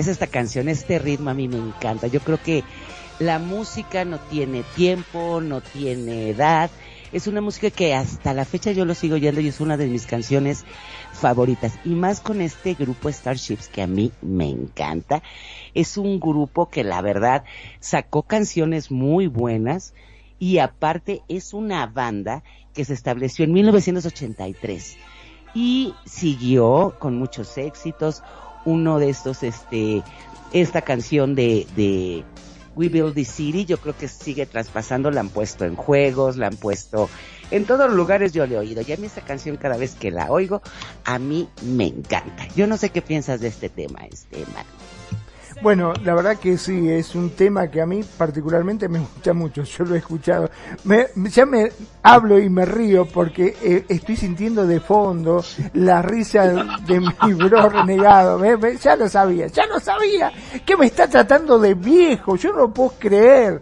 Esta canción? Este ritmo a mí me encanta. Yo creo que la música no tiene tiempo, no tiene edad. Es una música que hasta la fecha yo lo sigo oyendo y es una de mis canciones favoritas. Y más con este grupo Starships que a mí me encanta. Es un grupo que la verdad sacó canciones muy buenas y aparte es una banda que se estableció en 1983 y siguió con muchos éxitos. Uno de estos, este, esta canción de, de We Build the City, yo creo que sigue traspasando, la han puesto en juegos, la han puesto en todos los lugares yo le he oído. Y a mí esta canción cada vez que la oigo, a mí me encanta. Yo no sé qué piensas de este tema, este Marco. Bueno, la verdad que sí, es un tema que a mí particularmente me gusta mucho, *laughs* yo lo he escuchado. Me, ya me hablo y me río porque eh, estoy sintiendo de fondo la risa de mi *laughs* bro renegado. ¿Ve? ¿Ve? Ya lo sabía, ya lo sabía, que me está tratando de viejo, yo no lo puedo creer.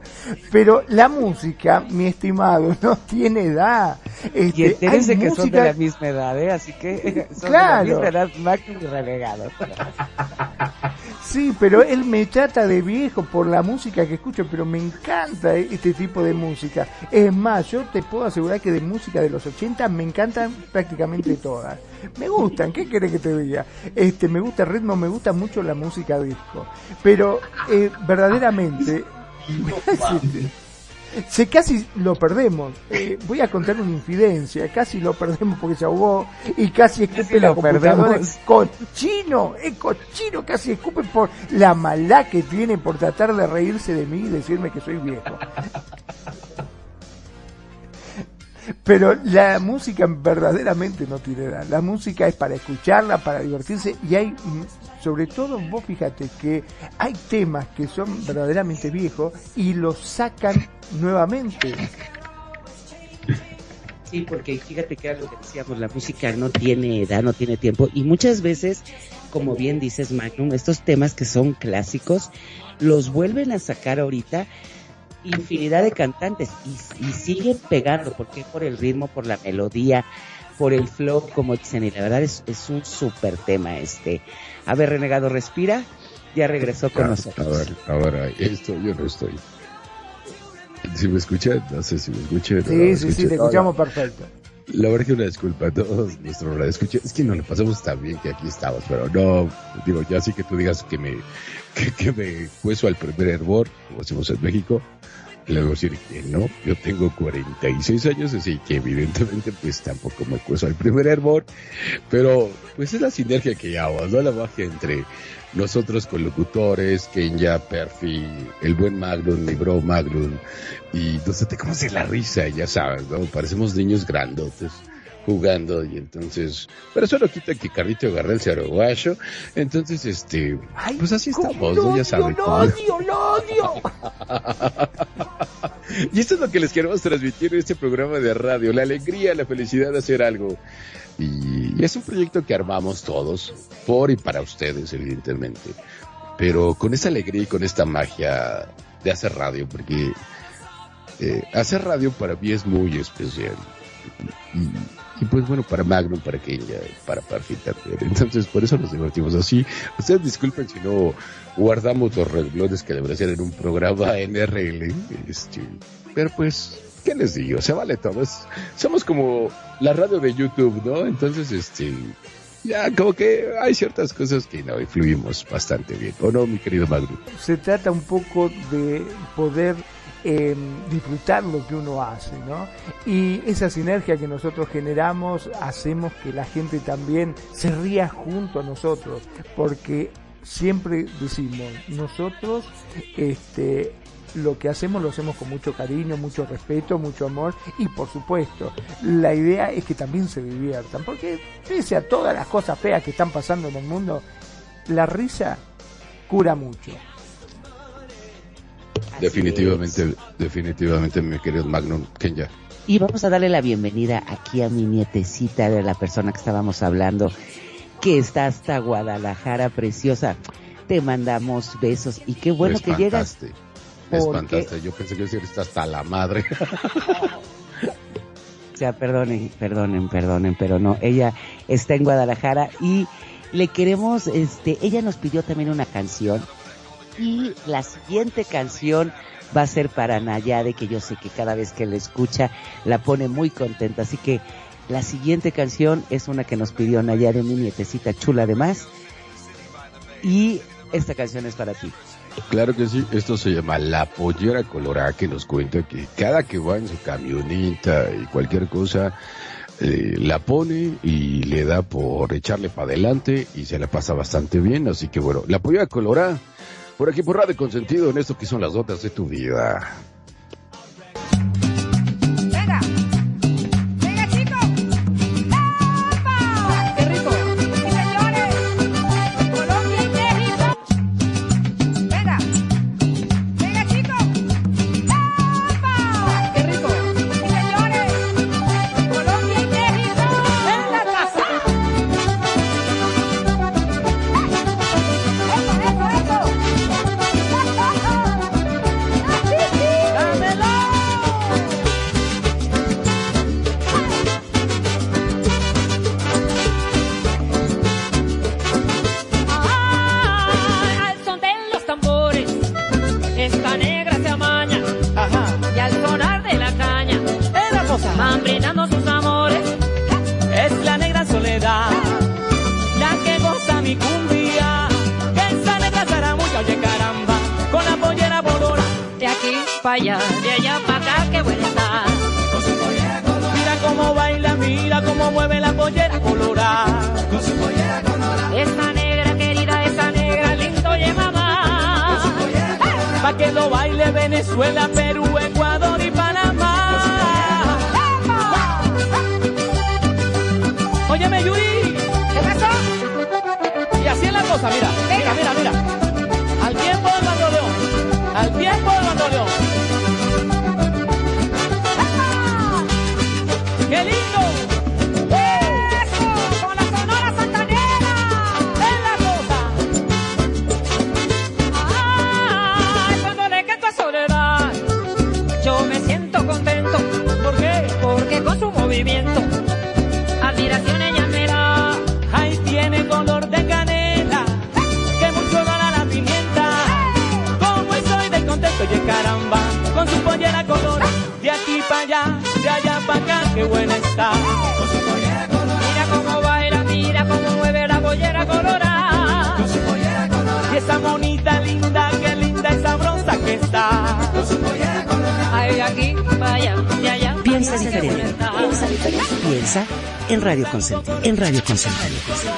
Pero la música, mi estimado, *laughs* no tiene edad. Este, Y entérense que son de música- la misma edad, ¿eh? Así que son Claro. de la misma edad, y Relegado. Sí, pero él me trata de viejo por la música que escucho, pero me encanta este tipo de música. Es más, yo te puedo asegurar que de música de los 80 me encantan prácticamente todas. Me gustan, ¿qué querés que te diga? Este, me gusta el ritmo, me gusta mucho la música disco. Pero eh, verdaderamente *laughs* se casi lo perdemos. Eh, voy a contar una infidencia, casi lo perdemos porque se ahogó y casi escupe Casi la computadora. perdemos. Cochino, es cochino, casi escupe por la maldad que tiene por tratar de reírse de mí y decirme que soy viejo. Pero la música verdaderamente no tiene edad. La música es para escucharla, para divertirse y hay, sobre todo vos fíjate que hay temas que son verdaderamente viejos y los sacan nuevamente. Sí, porque fíjate que era lo que decíamos, la música no tiene edad, no tiene tiempo. Y muchas veces, como bien dices, Magnum, estos temas que son clásicos, los vuelven a sacar ahorita infinidad de cantantes y, y siguen pegando, porque por el ritmo, por la melodía, por el flow, como dicen, y la verdad es, es un súper tema este. A ver, Renegado, respira, ya regresó con Ah, nosotros. A ver, ahora, esto yo no estoy. Si me escuchan, no sé si me escuchan. no, Sí, sí, sí, te escuchamos perfecto. La verdad que una disculpa a todos nuestros radioescuchas. Es que no le pasamos tan bien que aquí estamos, pero no, digo, ya sí que tú digas que me, que, que me cueso al primer hervor, como decimos en México, le voy a decir que no, yo tengo 46 años, así que evidentemente pues tampoco me cueso al primer hervor, pero pues es la sinergia que llevamos, ¿no? La magia entre nosotros con locutores, Kenya, Perfi, el buen Magnum, mi bro Magnum, y no sé, te conoce la risa, ya sabes, ¿no? Parecemos niños grandotes jugando y entonces, pero eso no quita que Carlito agarre el ceroguayo, entonces este, Ay, pues así estamos, ¿no? Ya saben. lo cómo- odio, lo odio. *laughs* Y esto es lo que les queremos transmitir en este programa de radio, la alegría, la felicidad de hacer algo. Y, y es un proyecto que armamos todos, por y para ustedes, evidentemente. Pero con esa alegría y con esta magia de hacer radio, porque eh, hacer radio para mí es muy especial. Y, y pues bueno, para Magnum, para Kenya, para Parfit. Entonces, por eso nos divertimos así. Ustedes disculpen si no guardamos los renglones que debería ser en un programa NRL. Este, pero pues, ¿qué les digo? Se vale todo. Somos como la radio de YouTube, ¿no? Entonces, este, ya como que hay ciertas cosas que no influimos bastante bien. ¿O no, mi querido Magnum? se trata un poco de poder eh, disfrutar lo que uno hace, ¿no? Y esa sinergia que nosotros generamos hacemos que la gente también se ría junto a nosotros, porque siempre decimos, nosotros este, lo que hacemos lo hacemos con mucho cariño, mucho respeto, mucho amor y por supuesto la idea es que también se diviertan, porque pese a todas las cosas feas que están pasando en el mundo, la risa cura mucho. Así Definitivamente, definitivamente, mi querido Magnum, Kenya. Y vamos a darle la bienvenida aquí a mi nietecita de la persona que estábamos hablando, que está hasta Guadalajara, preciosa. Te mandamos besos y qué bueno que llegas. Me espantaste. Yo pensé que decir está hasta la madre. *laughs* O sea, perdonen, perdonen, perdonen, pero no, ella está en Guadalajara y le queremos, este, ella nos pidió también una canción y la siguiente canción va a ser para Nayade, que yo sé que cada vez que la escucha la pone muy contenta. Así que la siguiente canción es una que nos pidió Nayade, mi nietecita chula además. Y esta canción es para ti. Claro que sí, esto se llama La Pollera Colorada, que nos cuenta que cada que va en su camioneta y cualquier cosa, eh, la pone y le da por echarle para adelante y se la pasa bastante bien. Así que bueno, La Pollera Colorada, por aquí por Radio Consentido, en esto que son las notas de tu vida. En Radio Consentido.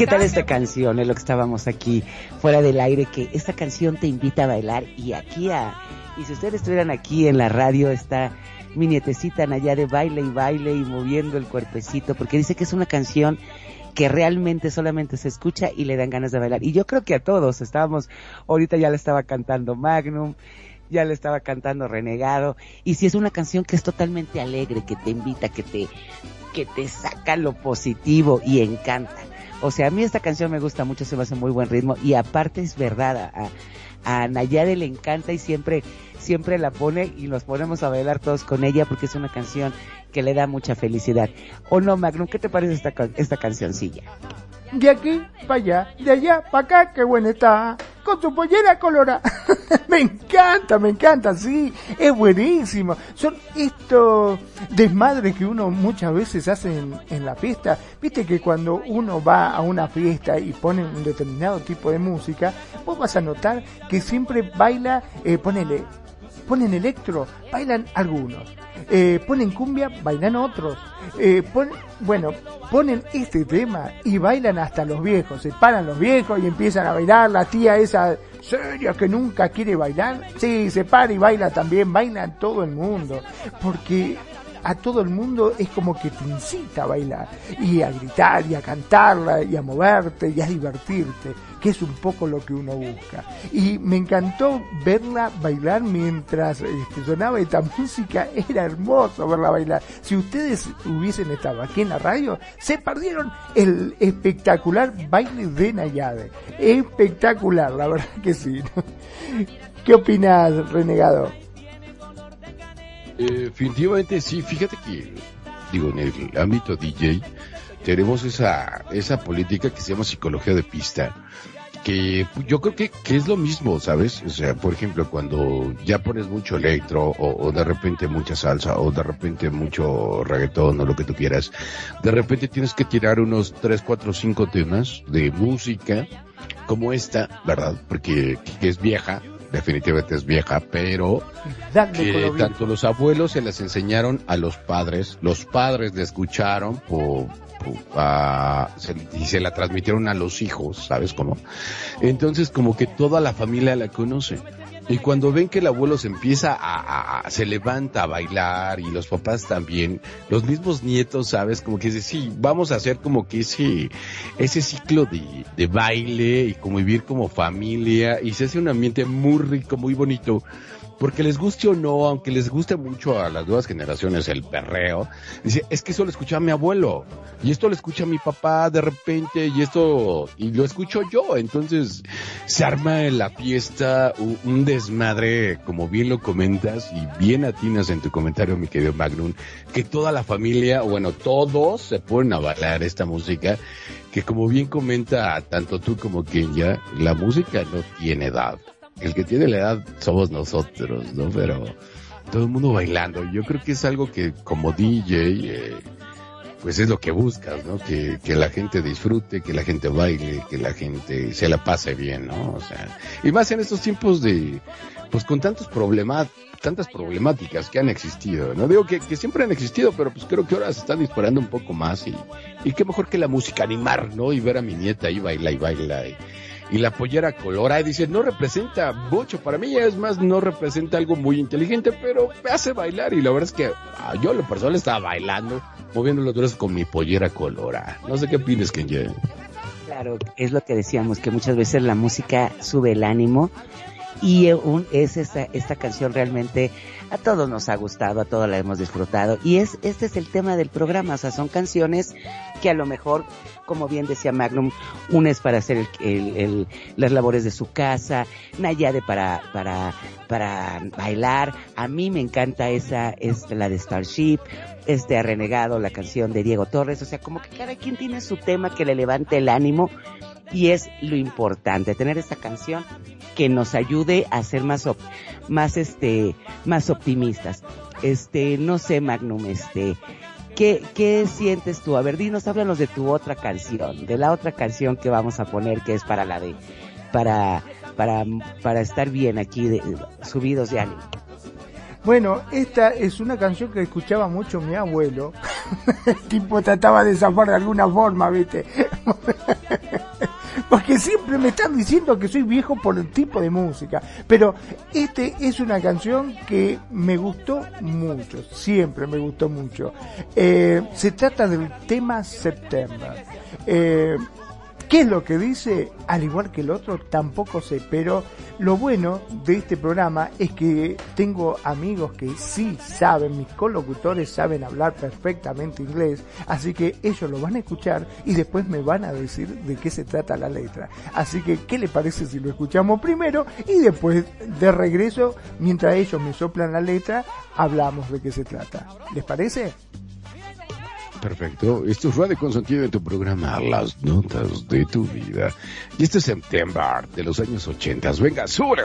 Qué tal esta canción? Es lo que estábamos aquí fuera del aire, que esta canción te invita a bailar y aquí a... Y si ustedes estuvieran aquí en la radio, está mi nietecita allá de baile y baile y moviendo el cuerpecito, porque dice que es una canción que realmente solamente se escucha y le dan ganas de bailar. Y yo creo que a todos estábamos, ahorita ya le estaba cantando Magnum, ya le estaba cantando Renegado, y si es una canción que es totalmente alegre, que te invita, que te, que te saca lo positivo y encanta. O sea, a mí esta canción me gusta mucho, se me hace muy buen ritmo y aparte es verdad, a- a Nayade le encanta y siempre, siempre la pone y nos ponemos a bailar todos con ella porque es una canción que le da mucha felicidad. ¿O no, Magnum? ¿Qué te parece esta, esta cancioncilla? De aquí para allá, de allá para acá, qué buena está. Con su pollera colorada. *laughs* me encanta, me encanta, sí. Es buenísimo. Son estos desmadres que uno muchas veces hace en, la fiesta. Viste que cuando uno va a una fiesta y pone un determinado tipo de música, vos vas a notar que siempre baila, eh, ponele, ponen electro, bailan algunos. Eh, ponen cumbia, bailan otros. Eh, bueno, ponen este tema y bailan hasta los viejos. Se paran los viejos y empiezan a bailar. La tía esa seria que nunca quiere bailar, sí, se para y baila también. Bailan todo el mundo. Porque a todo el mundo es como que te incita a bailar y a gritar y a cantarla y a moverte y a divertirte, que es un poco lo que uno busca. Y me encantó verla bailar mientras este, sonaba esta *laughs* música, era hermoso verla bailar. Si ustedes hubiesen estado aquí en la radio, se perdieron el espectacular baile de Nayade. Espectacular, la verdad que sí. ¿Qué opinas, renegado? Eh, definitivamente sí, fíjate que, digo, en el ámbito DJ tenemos esa, esa política que se llama psicología de pista, que yo creo que, que es lo mismo, ¿sabes? O sea, por ejemplo, cuando ya pones mucho electro o, de repente mucha salsa o de repente mucho reggaetón o lo que tú quieras, de repente tienes que tirar unos 3, 4, 5 temas de música como esta, ¿verdad? Porque que es vieja, definitivamente es vieja, pero que tanto los abuelos se las enseñaron a los padres, los padres le escucharon y se la transmitieron a los hijos, ¿sabes cómo? Entonces como que toda la familia la conoce. Y cuando ven que el abuelo se empieza a, se levanta a bailar y los papás también, los mismos nietos, sabes, como que dice, sí, vamos a hacer como que ese, ese ciclo de, de baile y como vivir como familia y se hace un ambiente muy rico, muy bonito porque les guste o no, aunque les guste mucho a las nuevas generaciones el perreo, dice, es que eso lo escuchaba mi abuelo, y esto lo escucha mi papá de repente, y esto, y lo escucho yo, entonces se arma la fiesta, un, desmadre, como bien lo comentas, y bien atinas en tu comentario, mi querido Magnum, que toda la familia, bueno, todos se ponen a esta música, que como bien comenta tanto tú como Kenya, la música no tiene edad el que tiene la edad somos nosotros, ¿no? Pero todo el mundo bailando. Yo creo que es algo que como DJ, eh, pues es lo que buscas, ¿no? Que, que la gente disfrute, que la gente baile, que la gente se la pase bien, ¿no? O sea, y más en estos tiempos de, pues con tantos problemas, tantas problemáticas que han existido, no digo que, que, siempre han existido, pero pues creo que ahora se están disparando un poco más y, y qué mejor que la música animar, ¿no? Y ver a mi nieta ahí baila y baila y, y la pollera colorada y dice, no representa mucho, para mí es más, no representa algo muy inteligente, pero me hace bailar y la verdad es que ah, yo lo personal estaba bailando, moviendo los brazos con mi pollera colorada. No sé qué opinas, Kenji. Claro, es lo que decíamos, que muchas veces la música sube el ánimo y es esta, esta canción realmente a todos nos ha gustado, a todos la hemos disfrutado. Y es este es el tema del programa, o sea, son canciones que a lo mejor, como bien decía Magnum, una es para hacer el, las labores de su casa, Nayade para para para bailar, a mí me encanta esa es la de Starship, este ha renegado la canción de Diego Torres, o sea, como que cada quien tiene su tema que le levante el ánimo y es lo importante, tener esta canción que nos ayude a ser más, más este, más optimistas. Este, no sé, Magnum, este, ¿qué, ¿qué sientes tú? A ver, dinos, háblanos de tu otra canción, de la otra canción que vamos a poner que es para la de, para, para, para estar bien aquí, de, subidos de ánimo. Bueno, esta es una canción que escuchaba mucho mi abuelo. *laughs* El tipo trataba de zafar de alguna forma, ¿viste? *laughs* Porque siempre me están diciendo que soy viejo por el tipo de música. Pero este es una canción que me gustó mucho. Siempre me gustó mucho. Eh, se trata del tema September. Eh, ¿Qué es lo que dice? Al igual que el otro, tampoco sé, pero lo bueno de este programa es que tengo amigos que sí saben, mis colocutores saben hablar perfectamente inglés, así que ellos lo van a escuchar y después me van a decir de qué se trata la letra. Así que, ¿qué le parece si lo escuchamos primero y después de regreso, mientras ellos me soplan la letra, hablamos de qué se trata? ¿Les parece? Perfecto. Esto es Radio Consentido de tu programa Las Notas de tu Vida. Y este es September de los años 80. Venga, sube.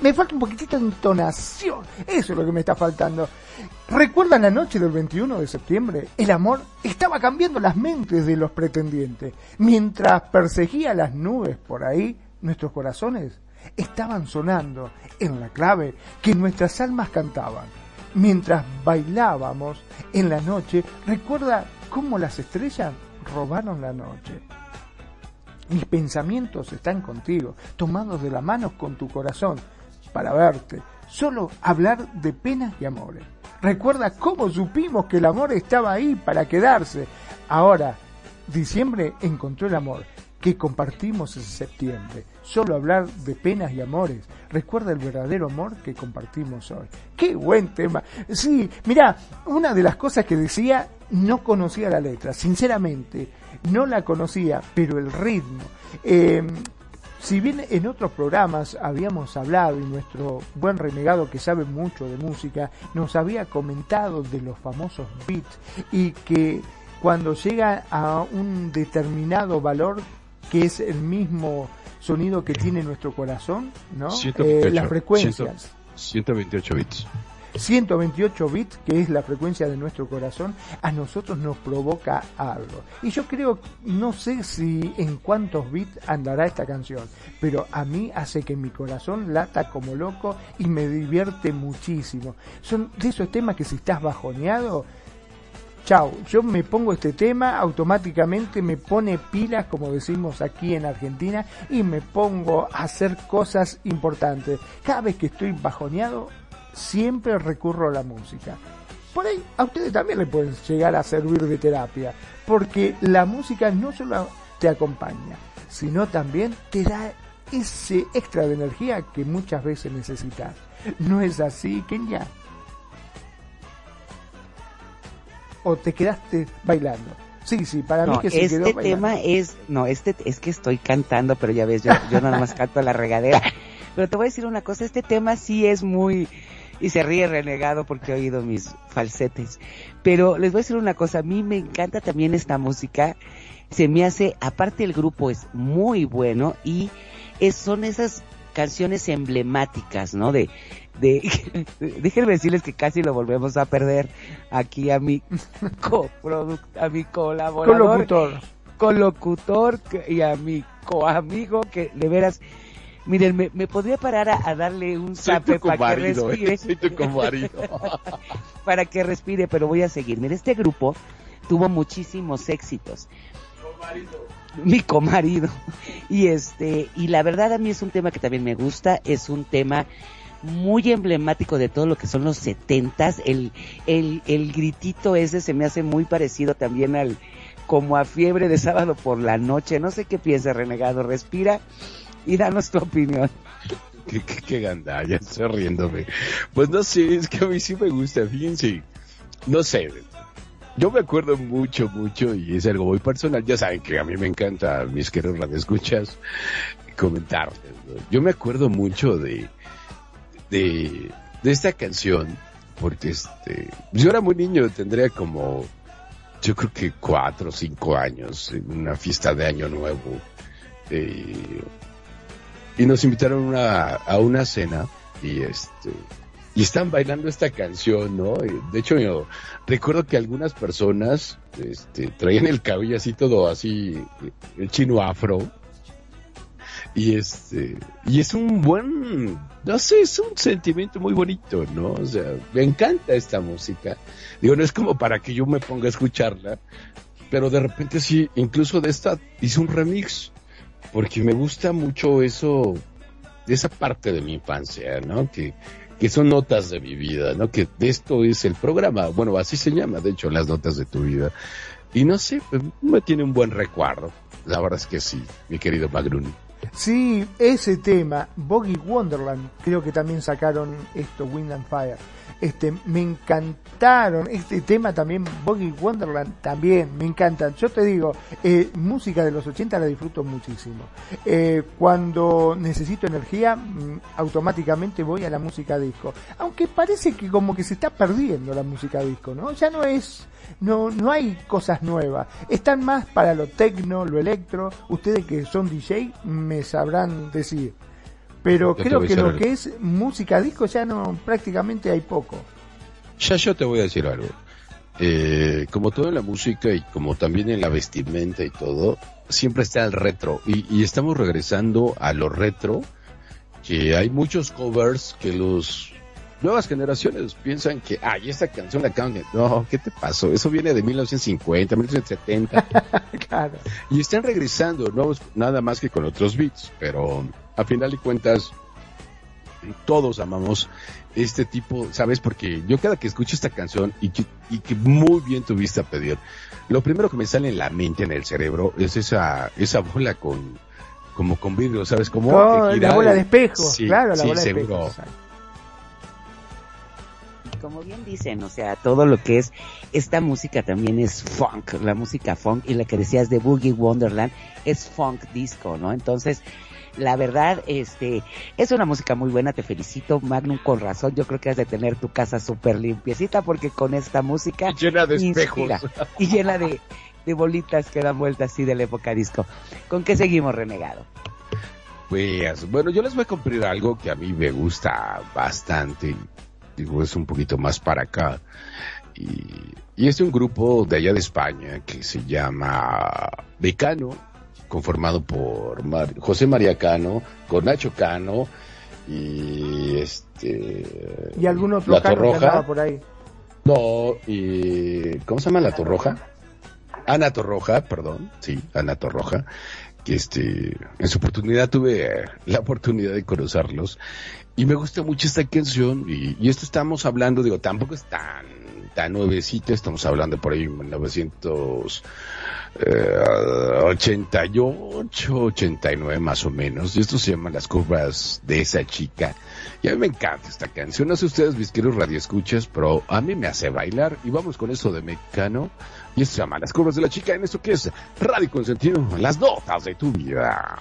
Me falta un poquitito de entonación. Eso es lo que me está faltando. ¿Recuerdan la noche del 21 de septiembre? El amor estaba cambiando las mentes de los pretendientes. Mientras perseguía las nubes por ahí, nuestros corazones estaban sonando en la clave que nuestras almas cantaban. Mientras bailábamos en la noche, recuerda cómo las estrellas robaron la noche. Mis pensamientos están contigo, tomados de la mano con tu corazón, para verte, solo hablar de penas y amores. Recuerda cómo supimos que el amor estaba ahí para quedarse. Ahora, diciembre encontró el amor que compartimos en septiembre. Solo hablar de penas y amores. Recuerda el verdadero amor que compartimos hoy. Qué buen tema. Sí, mira, una de las cosas que decía, no conocía la letra, sinceramente, no la conocía, pero el ritmo. Eh, si bien en otros programas habíamos hablado y nuestro buen renegado que sabe mucho de música nos había comentado de los famosos beats y que cuando llega a un determinado valor que es el mismo sonido que tiene nuestro corazón, ¿no? 128, Eh, las frecuencias. 128 bits. 128 bits, que es la frecuencia de nuestro corazón, a nosotros nos provoca algo. Y yo creo, no sé si en cuántos bits andará esta canción, pero a mí hace que mi corazón lata como loco y me divierte muchísimo. Son de esos temas que si estás bajoneado, Chau, yo me pongo este tema, automáticamente me pone pilas, como decimos aquí en Argentina, y me pongo a hacer cosas importantes. Cada vez que estoy bajoneado, siempre recurro a la música. Por ahí a ustedes también le pueden llegar a servir de terapia, porque la música no solo te acompaña, sino también te da ese extra de energía que muchas veces necesitas. ¿No es así, Kenya? ¿O te quedaste bailando? Sí, sí, para mí que se quedó este bailando. tema es, no, este es que estoy cantando, pero ya ves, yo, yo nada más canto a la regadera. *laughs* Pero te voy a decir una cosa, este tema sí es muy, y se ríe renegado porque he oído mis falsetes. Pero les voy a decir una cosa, a mí me encanta también esta música, se me hace, aparte el grupo es muy bueno y es, son esas canciones emblemáticas, ¿no? De, de, *laughs* déjenme decirles que casi lo volvemos a perder aquí a mi *laughs* coproduct, a mi colaborador Colocutor. colocutor y a mi coamigo que de veras, miren, me, me podría parar a, a darle un zape para que comarido, respire, ¿eh? Soy tu comarido. *laughs* para que respire, pero voy a seguir. Mire, este grupo tuvo muchísimos éxitos. Mi comarido. Y este, y la verdad a mí es un tema que también me gusta, es un tema muy emblemático de todo lo que son los setentas, el, el, el gritito ese se me hace muy parecido también al, como a fiebre de sábado por la noche, no sé qué piensa renegado, respira y danos tu opinión. *laughs* qué, qué, qué gandalla, estoy riéndome. Pues no sé, es que a mí sí me gusta, fíjense. No sé, yo me acuerdo mucho, mucho, y es algo muy personal. Ya saben que a mí me encanta, mis queridos radioescuchas, comentarles. ¿no? Yo me acuerdo mucho de, de, de esta canción, porque este, yo era muy niño, tendría como, yo creo que cuatro o cinco años, en una fiesta de Año Nuevo. eh, y nos invitaron una- a una cena y este y están bailando esta canción, ¿no? De hecho, yo recuerdo que algunas personas este, traían el cabello así todo así, el chino afro. Y este, y es un buen, no sé, es un sentimiento muy bonito, ¿no? O sea, me encanta esta música. Digo, no es como para que yo me ponga a escucharla, pero de repente sí, incluso de esta hice un remix porque me gusta mucho eso, esa parte de mi infancia, ¿no? Que, que son notas de mi vida, ¿no? Que esto es el programa, bueno, así se llama, de hecho, las notas de tu vida. Y no sé, pues, me tiene un buen recuerdo. La verdad es que sí, mi querido Magruni. Sí, ese tema, Boggy Wonderland, creo que también sacaron esto, Wind and Fire. Este, me encantaron, este tema también, Boggy Wonderland también, me encantan. Yo te digo, eh, música de los 80 la disfruto muchísimo. Eh, cuando necesito energía, mm, automáticamente voy a la música disco. Aunque parece que como que se está perdiendo la música disco, ¿no? Ya no es, no, no hay cosas nuevas. Están más para lo tecno, lo electro. Ustedes que son DJ me sabrán decir. Pero creo que lo algo. que es música disco ya no, prácticamente hay poco. Ya yo te voy a decir algo. Eh, como todo en la música y como también en la vestimenta y todo, siempre está el retro. Y, y estamos regresando a lo retro, que hay muchos covers que los nuevas generaciones piensan que, ay, esta canción la de... No, ¿qué te pasó? Eso viene de 1950, 1970. *laughs* Claro. y están regresando, no nada más que con otros beats, pero a final de cuentas todos amamos este tipo, ¿sabes? Porque yo cada que escucho esta canción y que, y que muy bien tuviste a pedir, lo primero que me sale en la mente, en el cerebro, es esa, esa bola con, como con vidrio, ¿sabes? Como la bola de espejo, Sí, claro, la sí, bola de seguro. espejo. Como bien dicen, o sea, todo lo que es esta música también es funk, la música funk y la que decías de Boogie Wonderland es funk disco, ¿no? Entonces, La verdad, este, es una música muy buena, te felicito, Magnum, con razón. Yo creo que has de tener tu casa súper limpiecita porque con esta música. Llena de espejos. inspira, Y llena de, de bolitas que dan vueltas así de la época disco. ¿Con qué seguimos, renegado? Pues, bueno, yo les voy a cumplir algo que a mí me gusta bastante. Digo, es un poquito más para acá. Y, y es de un grupo de allá de España que se llama Decano, conformado por Mar- José María Cano, con Nacho Cano y este. Y algunos La Torroja. por ahí. No, y ¿cómo se llama la Torroja? Ana Torroja, perdón, sí, Ana Torroja, que este, en su oportunidad tuve la oportunidad de conocerlos y me gusta mucho esta canción y, y esto estamos hablando, digo, tampoco es tan, tan nuevecita, estamos hablando por ahí en 1988, 89 más o menos, y esto se llama Las curvas de esa chica. Y a mí me encanta esta canción, no sé ustedes, mis queridos radioescuchas, pero a mí me hace bailar y vamos con eso de Mecano. Y esto se llama Las curvas de la chica en esto que es Radio Consentido, las notas de tu vida.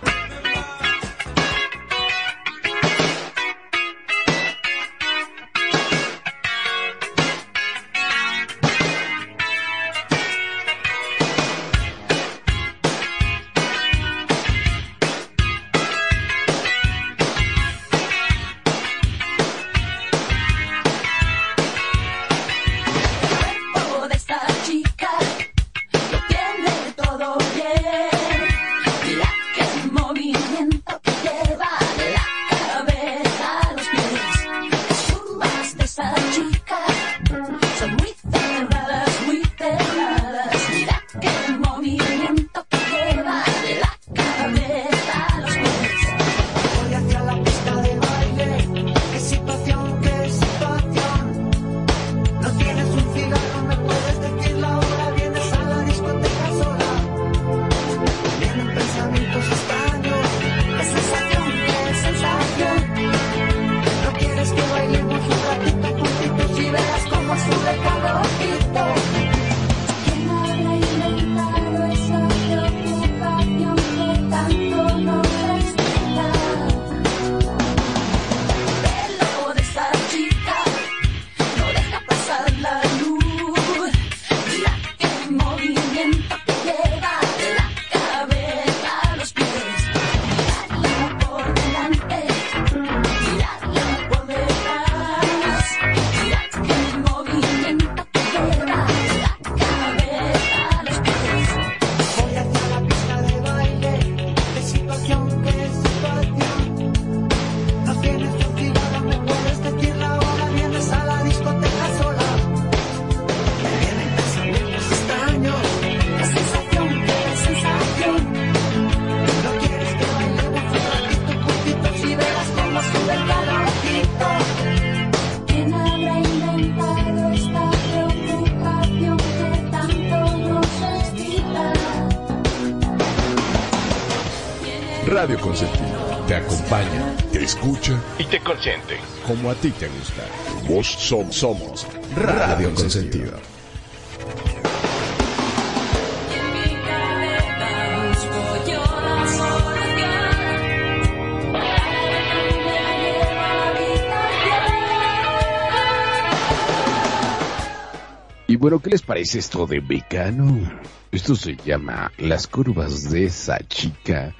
Como a ti te gusta. Vos somos, somos Radio Consentido. Y bueno, ¿qué les parece esto de Mecano? Esto se llama Las curvas de esa chica.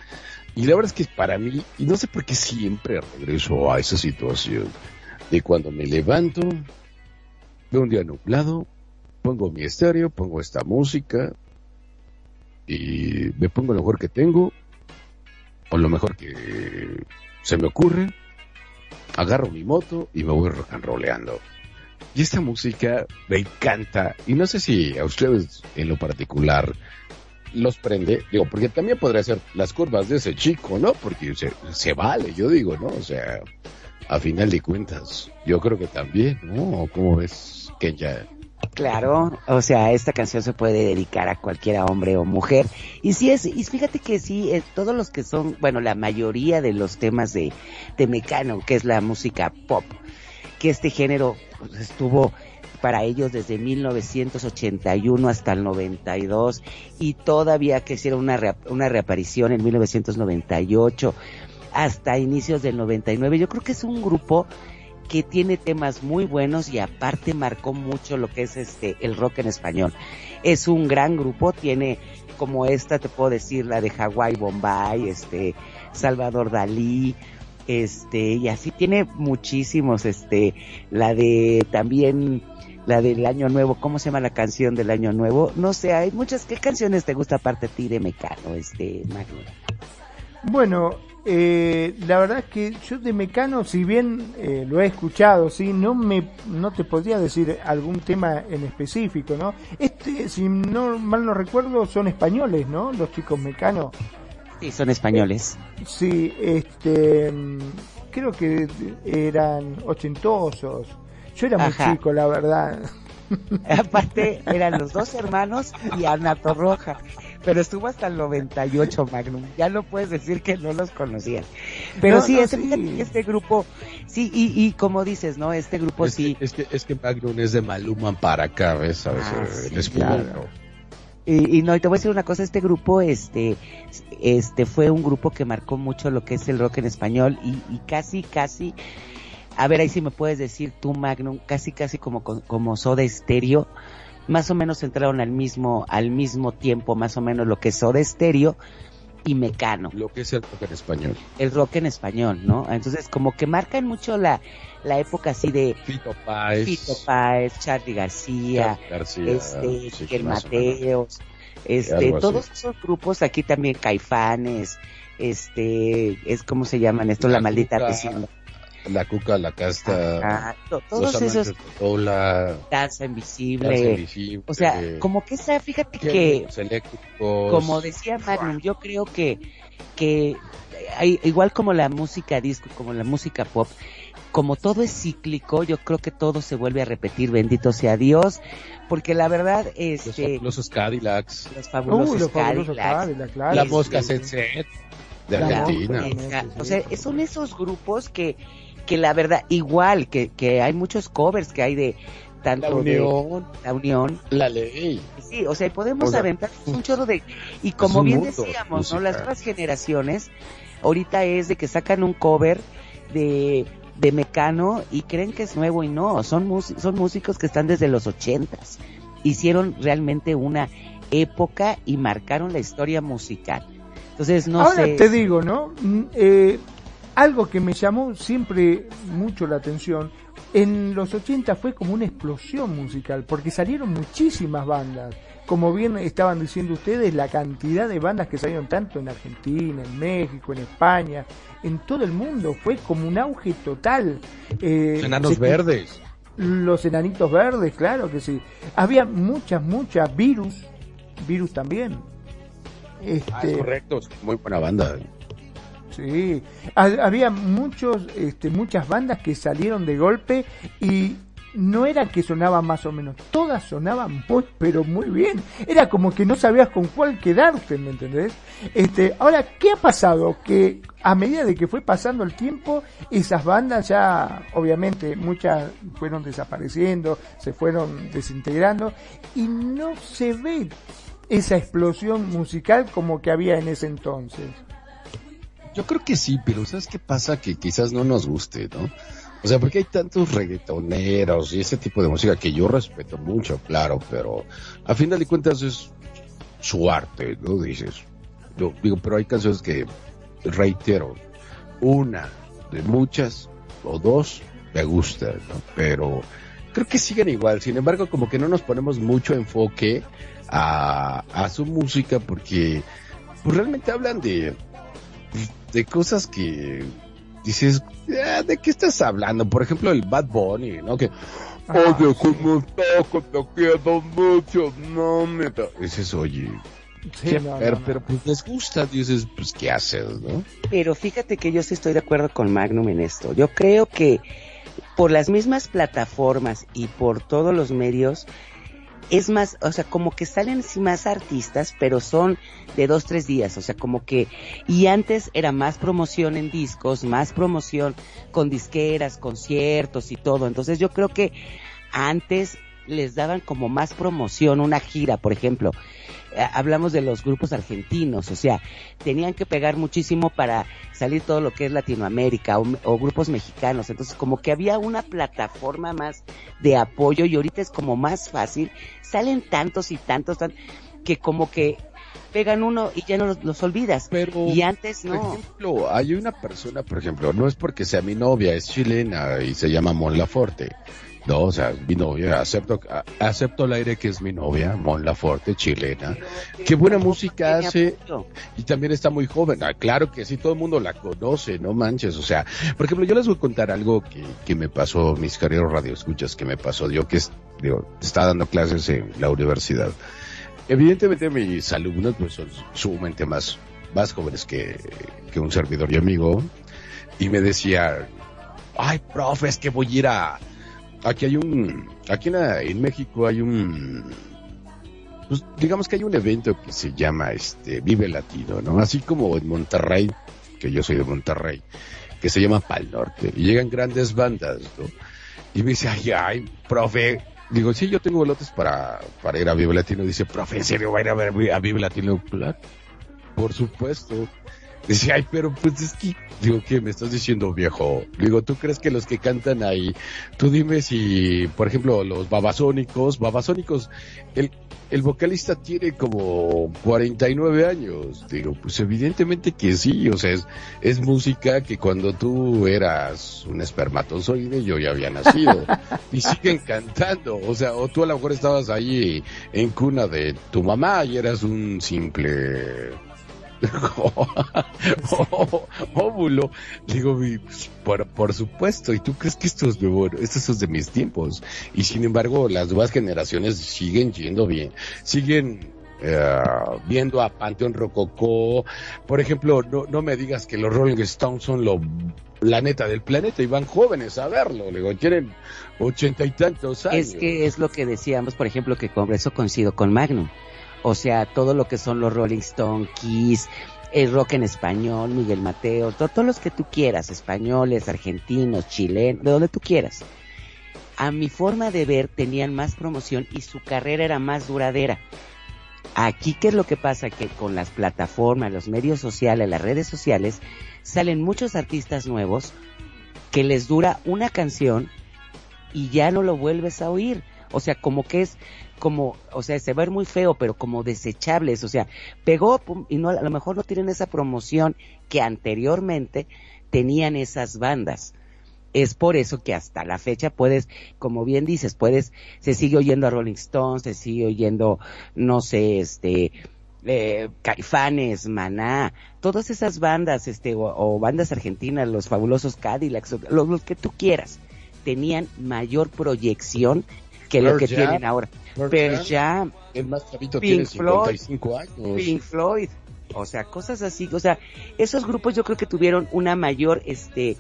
Y la verdad es que para mí, y no sé por qué siempre regreso a esa situación, de cuando me levanto, veo un día nublado, pongo mi estéreo, pongo esta música, y me pongo lo mejor que tengo, o lo mejor que se me ocurre, agarro mi moto y me voy rock and rolleando. Y esta música me encanta. Y no sé si a ustedes en lo particular los prende. Digo, porque también podría ser las curvas de ese chico, ¿no? Porque se, se vale, yo digo, ¿no? O sea, a final de cuentas, yo creo que también, ¿no? ¿O ¿Cómo ves que ya? Claro, o sea, esta canción se puede dedicar a cualquiera hombre o mujer. Y sí es, y fíjate que sí, eh, todos los que son, bueno, la mayoría de los temas de, de Mecano, que es la música pop, que este género pues, estuvo para ellos desde 1981 hasta el 92 y todavía que hicieron una, rea- una reaparición en 1998 hasta inicios del 99. Yo creo que es un grupo que tiene temas muy buenos y aparte marcó mucho lo que es este el rock en español. Es un gran grupo, tiene como esta te puedo decir la de Hawái Bombay, este Salvador Dalí, este y así tiene muchísimos este la de también la del año nuevo, ¿cómo se llama la canción del año nuevo? No sé, hay muchas qué canciones te gusta aparte de ti de Mecano, este. Bueno, eh, la verdad es que yo de Mecano, si bien eh, lo he escuchado, sí, no me, no te podría decir algún tema en específico, ¿no? Este, si no mal no recuerdo, son españoles, ¿no? Los chicos Mecano. Sí, son españoles. Sí, este, mm, creo que eran ochentosos. Yo era muy Ajá. chico, la verdad. *laughs* Aparte, eran los dos hermanos y Ana Torroja. Pero estuvo hasta el 98 Magnum. Ya no puedes decir que no los conocías. Pero No, sí, no, este, sí. este grupo, sí, y, y como dices, ¿no? Este grupo es, sí. que, es que es que Magnum es de Maluma para acá, ¿ves? ¿Sabes? Ah, sí, claro. Y, y no, y te voy a decir una cosa, este grupo, este, este fue un grupo que marcó mucho lo que es el rock en español y, y casi, casi, a ver ahí si me puedes decir tú Magnum, casi, casi como, como Soda Stereo, más o menos entraron al mismo, al mismo tiempo, más o menos lo que es Soda Stereo y Mecano, Lo que es el rock en español. el rock en español, ¿no? Entonces como que marcan mucho la, la época así de Fito Páez. Fito Páez, Charlie García, García. este, sí, Miguel. Mateos, este, así. todos esos grupos, aquí también Caifanes, este, es como se llaman esto, la, La maldita vecina. La Cuca, la Casta. Ajá, to- los todos esos. Danza Invisible, Danza Invisible, o sea, eh, como que esa, fíjate que, como decía Magnum, yo creo que, que hay- igual como la música disco, como la música pop, como todo es cíclico, yo creo que todo se vuelve a repetir, bendito sea Dios, porque la verdad, Los este, fabulosos Cadillacs. los fabulosos los fabulosos Cadillacs, claro. la es- Mosca es- Sensei de Argentina. O sea, son esos grupos que, que la verdad, igual que, que hay muchos covers que hay de tanto La de Unión. la Unión. La Ley. Sí, o sea, podemos O sea, aventar un chorro de... Y como bien mundo de decíamos, ¿no? Las nuevas generaciones, ahorita es de que sacan un cover de, de Mecano y creen que es nuevo y no, son, mus- son músicos que están desde los ochentas. Hicieron realmente una época y marcaron la historia musical. Entonces, no Ahora sé... te digo, ¿no? Mm, eh, algo que me llamó siempre mucho la atención, en los 80 fue como una explosión musical, porque salieron muchísimas bandas. Como bien estaban diciendo ustedes, la cantidad de bandas que salieron tanto en Argentina, en México, en España, en todo el mundo, fue como un auge total. Eh, Enanos verdes. Los enanitos verdes, claro que sí. Había muchas, muchas virus, virus también. Ah, es Este, correcto. Muy buena banda. Sí, Ha- había muchos, este, muchas bandas que salieron de golpe y no era que sonaban más o menos, todas sonaban muy, pero muy bien. Era como que no sabías con cuál quedarte, ¿me entendés? Este, ahora, ¿qué ha pasado? Que a medida de que fue pasando el tiempo, esas bandas ya, obviamente, muchas fueron desapareciendo, se fueron desintegrando y no se ve esa explosión musical como que había en ese entonces. Yo creo que sí, pero ¿sabes qué pasa? Que quizás no nos guste, ¿no? O sea, porque hay tantos reggaetoneros y ese tipo de música que yo respeto mucho, claro, pero a final de cuentas es su arte, ¿no? Dices. Yo digo, pero hay canciones que, reitero, una de muchas o dos me gustan, ¿no? Pero creo que siguen igual. Sin embargo, como que no nos ponemos mucho enfoque a, a su música porque pues, realmente hablan de, de cosas que dices, "Ah, ¿de qué estás hablando? Por ejemplo, el Bad Bunny, ¿no? Que, Ah, oye, ¿cómo está? Que te quiero mucho, no me... da-". Dices, oye, Sí, no, pero, no. pero pues les gusta, dices, pues, ¿qué haces, no? Pero fíjate que yo sí estoy de acuerdo con Magnum en esto. Yo creo que por las mismas plataformas y por todos los medios, es más, o sea, como que salen más artistas, pero son de dos, tres días, o sea, como que, y antes era más promoción en discos, más promoción con disqueras, conciertos y todo. Entonces yo creo que antes les daban como más promoción, una gira, por ejemplo. Eh, hablamos de los grupos argentinos, o sea, tenían que pegar muchísimo para salir todo lo que es Latinoamérica o, o grupos mexicanos. Entonces, como que había una plataforma más de apoyo y ahorita es como más fácil. Salen tantos y tantos, tan- que como que pegan uno y ya no los, los olvidas. Pero, y antes por no. ejemplo, hay una persona, por ejemplo, no es porque sea mi novia, es chilena y se llama Mon Laferte. No, o sea, mi novia, acepto, acepto al aire que es mi novia, Mon Laferte, chilena. Qué buena música hace y también está muy joven. Ah, claro que sí, todo el mundo la conoce, no manches. O sea, por ejemplo, yo les voy a contar algo que, que me pasó, mis queridos radioescuchas, que me pasó yo que es, digo, estaba dando clases en la universidad. Evidentemente mis alumnos pues son sumamente más, más jóvenes que, que un servidor y amigo. Y me decía, ay, profe, es que voy a ir a, aquí hay un, aquí en, en México hay un, pues digamos que hay un evento que se llama este Vive Latino, ¿no? Así como en Monterrey, que yo soy de Monterrey, que se llama Pal Norte, y llegan grandes bandas, ¿no? Y me dice, ay, ay, profe, digo, sí, yo tengo boletos para, para ir a Vive Latino, dice, profe, ¿en serio va a ir a ver a Vive Latino? Por supuesto. Dice, ay, pero pues es que, digo, ¿qué me estás diciendo, viejo? Digo, ¿tú crees que los que cantan ahí, tú dime si, por ejemplo, los babasónicos, babasónicos, el, el vocalista tiene como 49 años. Digo, pues evidentemente que sí, o sea, es, es música que cuando tú eras un espermatozoide yo ya había nacido. y siguen *laughs* cantando, o sea, o tú a lo mejor estabas ahí en cuna de tu mamá y eras un simple *laughs* óvulo. Digo, mi- por, por supuesto, ¿y tú crees que esto es nuevo? Esto es de mis tiempos. Y sin embargo, las nuevas generaciones siguen yendo bien, siguen eh, viendo a Panteón Rococó. Por ejemplo, no, no me digas que los Rolling Stones son lo, la neta del planeta y van jóvenes a verlo. Le Digo, tienen ochenta y tantos años. Es que es lo que decíamos, por ejemplo, que con eso coincido con Magnum. O sea, todo lo que son los Rolling Stone, Kiss, el rock en español, Miguel Mateo, to- todos los que tú quieras, españoles, argentinos, chilenos, de donde tú quieras. A mi forma de ver, tenían más promoción y su carrera era más duradera. Aquí, ¿qué es lo que pasa? Que con las plataformas, los medios sociales, las redes sociales, salen muchos artistas nuevos que les dura una canción y ya no lo vuelves a oír. O sea, como que es como, o sea, se va a ver muy feo, pero como desechables. O sea, pegó pum, y no, a lo mejor no tienen esa promoción que anteriormente tenían esas bandas. Es por eso que hasta la fecha puedes, como bien dices, puedes, se sigue oyendo a Rolling Stones, se sigue oyendo, no sé, este, eh, Caifanes, Maná, todas esas bandas, este, o, o bandas argentinas, los fabulosos Cadillacs, los, los que tú quieras, tenían mayor proyección que lo Pearl que Jam, tienen ahora. Pearl Pearl Jam, Jam, El más chavito Pink tiene Floyd, 55 años. Pink Floyd, o sea, cosas así, o sea, esos grupos yo creo que tuvieron una mayor, este,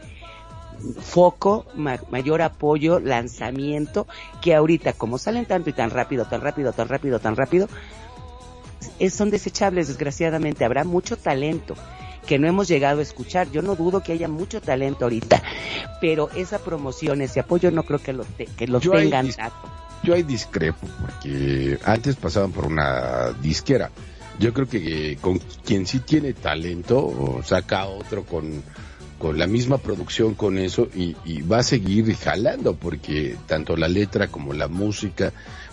foco, ma- mayor apoyo, lanzamiento, que ahorita, como salen tanto y tan rápido, tan rápido, tan rápido, tan rápido, es- son desechables, desgraciadamente. Habrá mucho talento que no hemos llegado a escuchar. Yo no dudo que haya mucho talento ahorita, pero esa promoción, ese apoyo, no creo que lo, te- que lo Yo tengan. Yo ahí discrepo porque antes pasaban por una disquera. Yo creo que eh, con quien sí tiene talento saca otro con, con la misma producción con eso y, y va a seguir jalando porque tanto la letra como la música,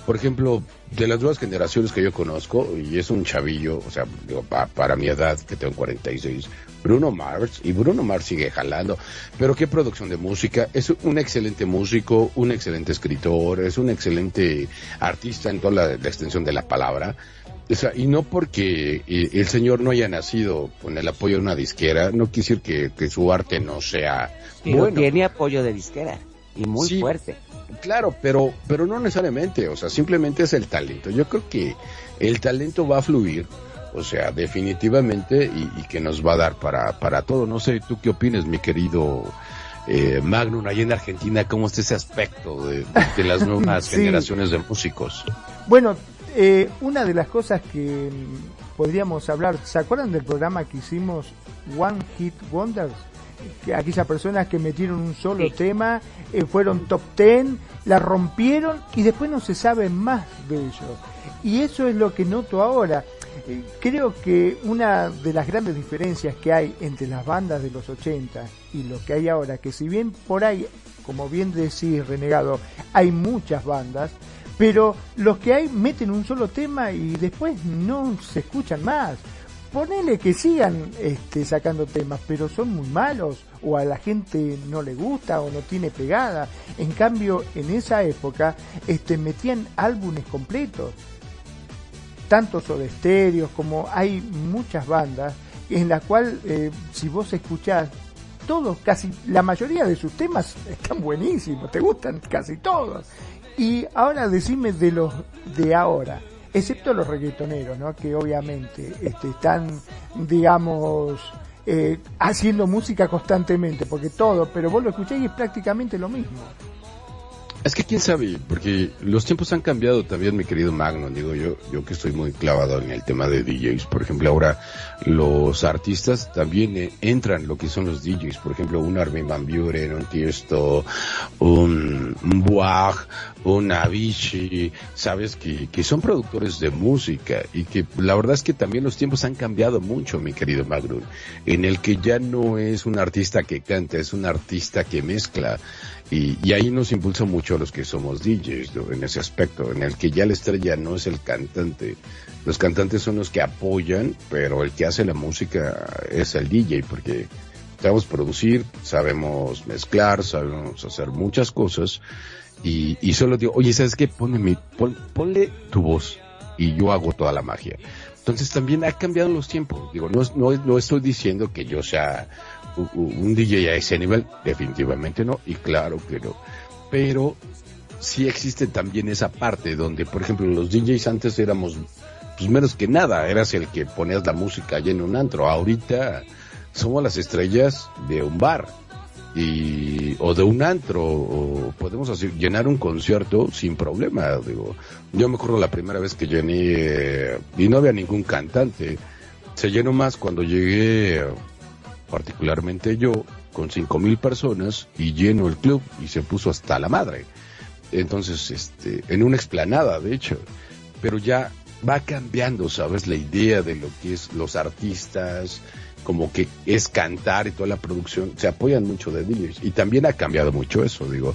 por ejemplo, de las nuevas generaciones que yo conozco, y es un chavillo, o sea, digo, pa- para mi edad, que tengo 46, Bruno Mars, y Bruno Mars sigue jalando, pero qué producción de música, es un excelente músico, un excelente escritor, es un excelente artista en toda la, la extensión de la palabra, o sea, y no porque eh, el señor no haya nacido con el apoyo de una disquera, no quiere decir que, que su arte no sea Pero bueno. tiene apoyo de disquera y muy Sí. fuerte. Claro, pero, pero no necesariamente, o sea, simplemente es el talento. Yo creo que el talento va a fluir, o sea, definitivamente, y, y que nos va a dar para, para todo. No sé, ¿tú qué opinas, mi querido eh, Magnum, allá en Argentina? ¿Cómo está ese aspecto de, de las nuevas *laughs* Sí. generaciones de músicos? Bueno, eh, una de las cosas que mm, podríamos hablar, ¿se acuerdan del programa que hicimos One Hit Wonders? Que aquellas personas que metieron un solo Sí. tema, eh, fueron top ten, la rompieron y después no se sabe más de ellos. Y eso es lo que noto ahora. Eh, Creo que una de las grandes diferencias que hay entre las bandas de los 80 y lo que hay ahora, que si bien por ahí, como bien decís, Renegado, hay muchas bandas, pero los que hay meten un solo tema y después no se escuchan más. Ponele que sigan este, sacando temas, pero son muy malos, o a la gente no le gusta, o no tiene pegada. En cambio, en esa época, este, metían álbumes completos tanto Soda Stereo como hay muchas bandas en la cual eh, si vos escuchás todos, casi la mayoría de sus temas están buenísimos, te gustan casi todos. Y ahora decime de los de ahora, excepto los reggaetoneros, ¿no? Que obviamente este, están, digamos, eh, haciendo música constantemente, porque todo, pero vos lo escuchás y es prácticamente lo mismo. Es que quién sabe, porque los tiempos han cambiado también, mi querido Magno. Digo yo, yo que estoy muy clavado en el tema de DJs. Por ejemplo, ahora los artistas también eh, entran lo que son los DJs. Por ejemplo, un Armin Van Buren, un Tiesto, un, un Buag, un Avicii, sabes que, que son productores de música y que la verdad es que también los tiempos han cambiado mucho, mi querido Magno, en el que ya no es un artista que canta, es un artista que mezcla. Y, y ahí nos impulsa mucho a los que somos DJs en ese aspecto, en el que ya la estrella no es el cantante. Los cantantes son los que apoyan, pero el que hace la música es el DJ, porque sabemos producir, sabemos mezclar, sabemos hacer muchas cosas. Y, y solo digo, oye, ¿sabes qué? Ponle, mi- pon- ponle tu voz y yo hago toda la magia. Entonces también ha cambiado los tiempos. Digo, no, no, no estoy diciendo que yo sea un DJ a ese nivel, definitivamente no, y claro que no. Pero sí existe también esa parte donde, por ejemplo, los DJs antes éramos, pues menos que nada, eras el que ponías la música allá en un antro. Ahorita somos las estrellas de un bar y o de un antro o podemos hacer, llenar un concierto sin problema digo yo me acuerdo la primera vez que llené eh, y no había ningún cantante se llenó más cuando llegué particularmente yo con cinco mil personas y lleno el club y se puso hasta la madre entonces este en una explanada de hecho pero ya va cambiando sabes la idea de lo que es los artistas como que es cantar y toda la producción, se apoyan mucho de DJs. Y también ha cambiado mucho eso, digo.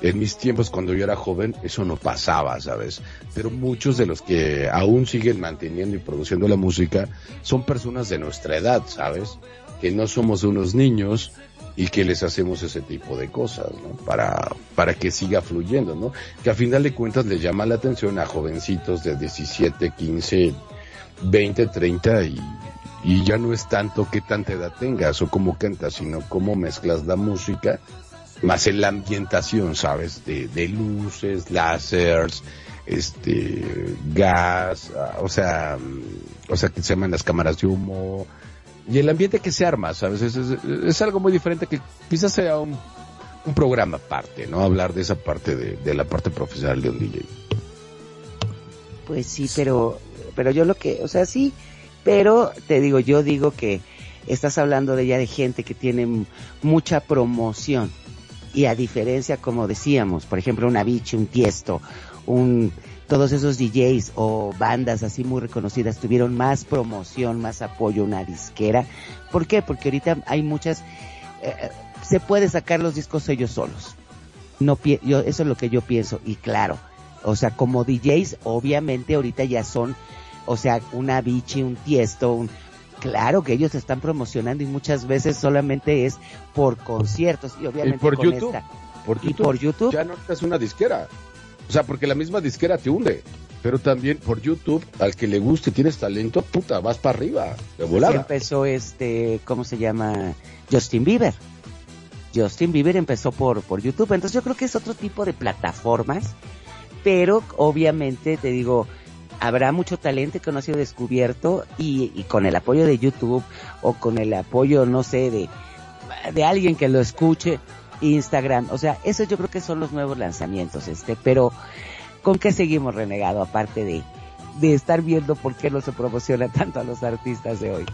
En mis tiempos, cuando yo era joven, eso no pasaba, ¿sabes? Pero muchos de los que aún siguen manteniendo y produciendo la música son personas de nuestra edad, ¿sabes? Que no somos unos niños y que les hacemos ese tipo de cosas, ¿no? Para, para que siga fluyendo, ¿no? Que a final de cuentas les llama la atención a jovencitos de 17, 15, 20, 30 y, y ya no es tanto qué tanta edad tengas o cómo cantas, sino cómo mezclas la música más en la ambientación, ¿sabes? De, luces, láseres, este, gas, ah, o sea, mm, o sea, que se llaman las cámaras de humo, y el ambiente que se arma, ¿sabes? Es, es- algo muy diferente que quizás sea un, un programa aparte, ¿no? Hablar de esa parte de, de la parte profesional de un DJ. Pues sí, pero, pero yo lo que, o sea, sí, pero te digo, yo digo que estás hablando de ya de gente que tiene mucha promoción. Y a diferencia, como decíamos, por ejemplo, un Avicii, un Tiesto, un, todos esos DJs o bandas así muy reconocidas tuvieron más promoción, más apoyo, una disquera. ¿Por qué? Porque ahorita hay muchas, eh, se puede sacar los discos ellos solos. No, yo, eso es lo que yo pienso. Y claro, o sea, como DJs, obviamente ahorita ya son, o sea, una Avicii, un Tiesto, un, claro que ellos están promocionando y muchas veces solamente es por conciertos y obviamente Y por con YouTube. esta. Por Y YouTube. por YouTube. Ya no es una disquera. O sea, porque la misma disquera te hunde. Pero también por YouTube, al que le guste, tienes talento, puta, vas para arriba, de volada. empezó este, ¿cómo se llama? Justin Bieber. Justin Bieber empezó por, por YouTube, entonces yo creo que es otro tipo de plataformas, pero obviamente te digo, habrá mucho talento que no ha sido descubierto y, y con el apoyo de YouTube o con el apoyo, no sé, de, de alguien que lo escuche, Instagram, o sea, eso yo creo que son los nuevos lanzamientos, este, pero ¿con qué seguimos renegado aparte de, de estar viendo por qué no se promociona *laughs* tanto a los artistas de hoy?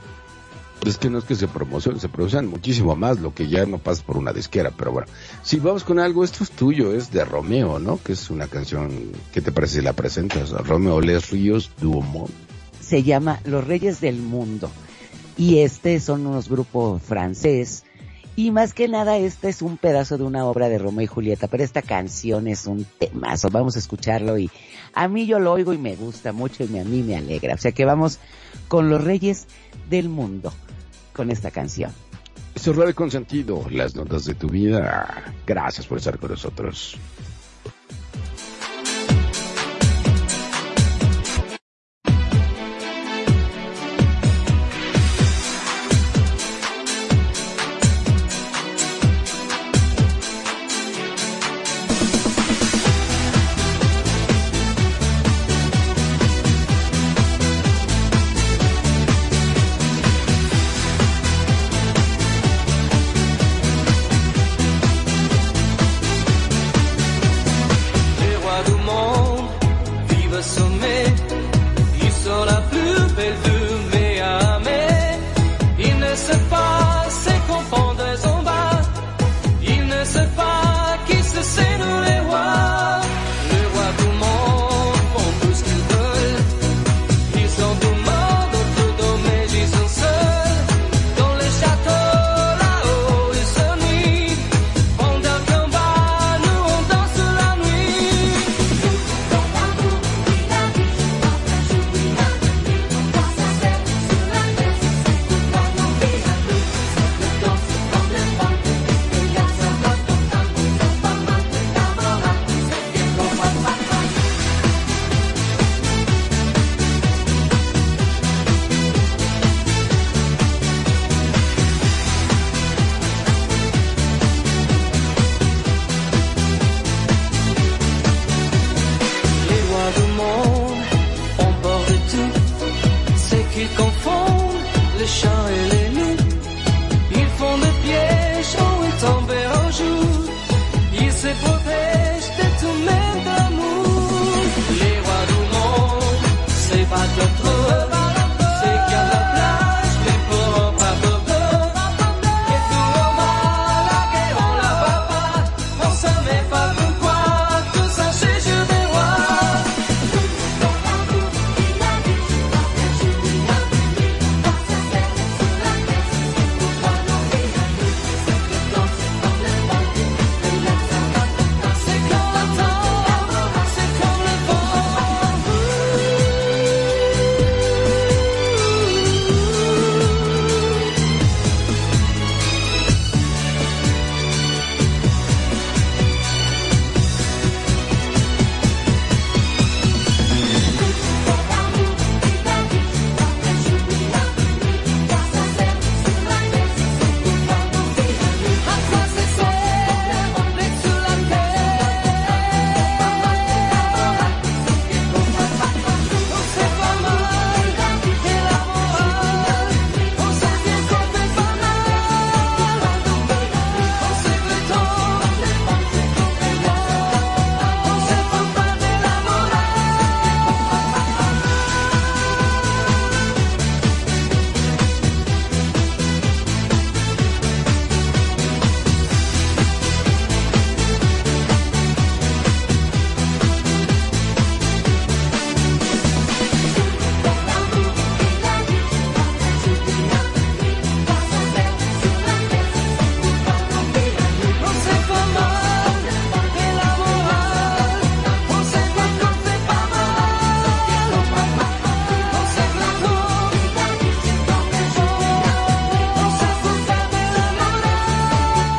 Es que no es que se promocionen, se producen muchísimo más, lo que ya no pasa por una disquera, pero bueno. Si vamos con algo, esto es tuyo, es de Romeo, ¿no? Que es una canción, ¿qué te parece si la presentas? Romeo Les Ríos Duomo. se llama Los Reyes del Mundo. Y este son unos grupos francés. Y más que nada, este es un pedazo de una obra de Romeo y Julieta, pero esta canción es un temazo. Vamos a escucharlo y a mí yo lo oigo y me gusta mucho y a mí me alegra. O sea que vamos con Los Reyes del Mundo, con esta canción. Esto es Radio Consentido, las notas de tu vida. Gracias por estar con nosotros.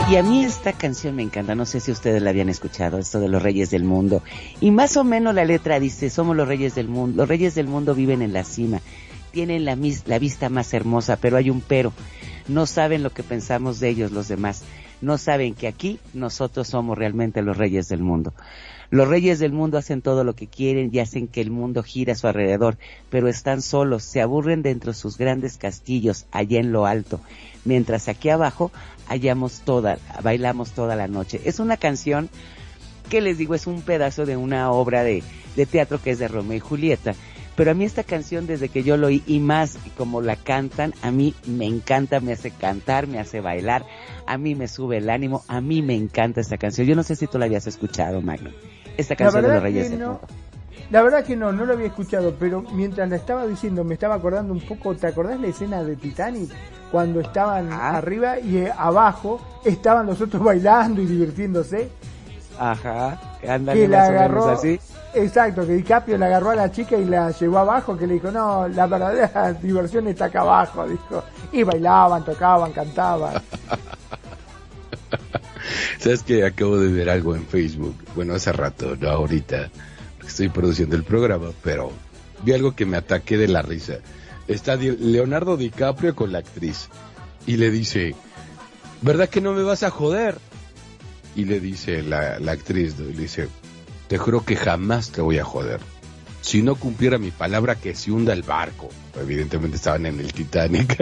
Y a mí esta canción me encanta, no sé si ustedes la habían escuchado, esto de los reyes del mundo. Y más o menos la letra dice, somos los reyes del mundo, los reyes del mundo viven en la cima, tienen la, mis- la vista más hermosa, pero hay un pero, no saben lo que pensamos de ellos los demás, no saben que aquí nosotros somos realmente los reyes del mundo. Los reyes del mundo hacen todo lo que quieren y hacen que el mundo gire a su alrededor, pero están solos, se aburren dentro de sus grandes castillos allá en lo alto, mientras aquí abajo hallamos toda, bailamos toda la noche. Es una canción que les digo es un pedazo de una obra de, de teatro que es de Romeo y Julieta, Pero a mí esta canción, desde que yo lo oí, y más como la cantan, a mí me encanta, me hace cantar, me hace bailar, a mí me sube el ánimo, a mí me encanta esta canción. Yo no sé si tú la habías escuchado, Magno. Esta canción de los Reyes no, la verdad que no, no lo había escuchado, pero mientras la estaba diciendo me estaba acordando un poco, ¿te acordás la escena de Titanic? Cuando estaban Ah. arriba y eh, abajo estaban los otros *laughs* bailando y divirtiéndose. Ajá, ándale que la agarró, así. exacto, que DiCaprio la agarró a la chica y la llevó abajo, que le dijo, no, la verdadera *laughs* diversión está acá abajo, dijo. Y bailaban, tocaban, cantaban. *laughs* ¿Sabes que Acabo de ver algo en Facebook. Bueno, hace rato, no ahorita. Estoy produciendo el programa, pero vi algo que me ataqué de la risa. Está Leonardo DiCaprio con la actriz. Y le dice, ¿verdad que no me vas a joder? Y le dice la, la actriz, dice, te juro que jamás te voy a joder. Si no cumpliera mi palabra que se hunda el barco. Evidentemente estaban en el Titanic.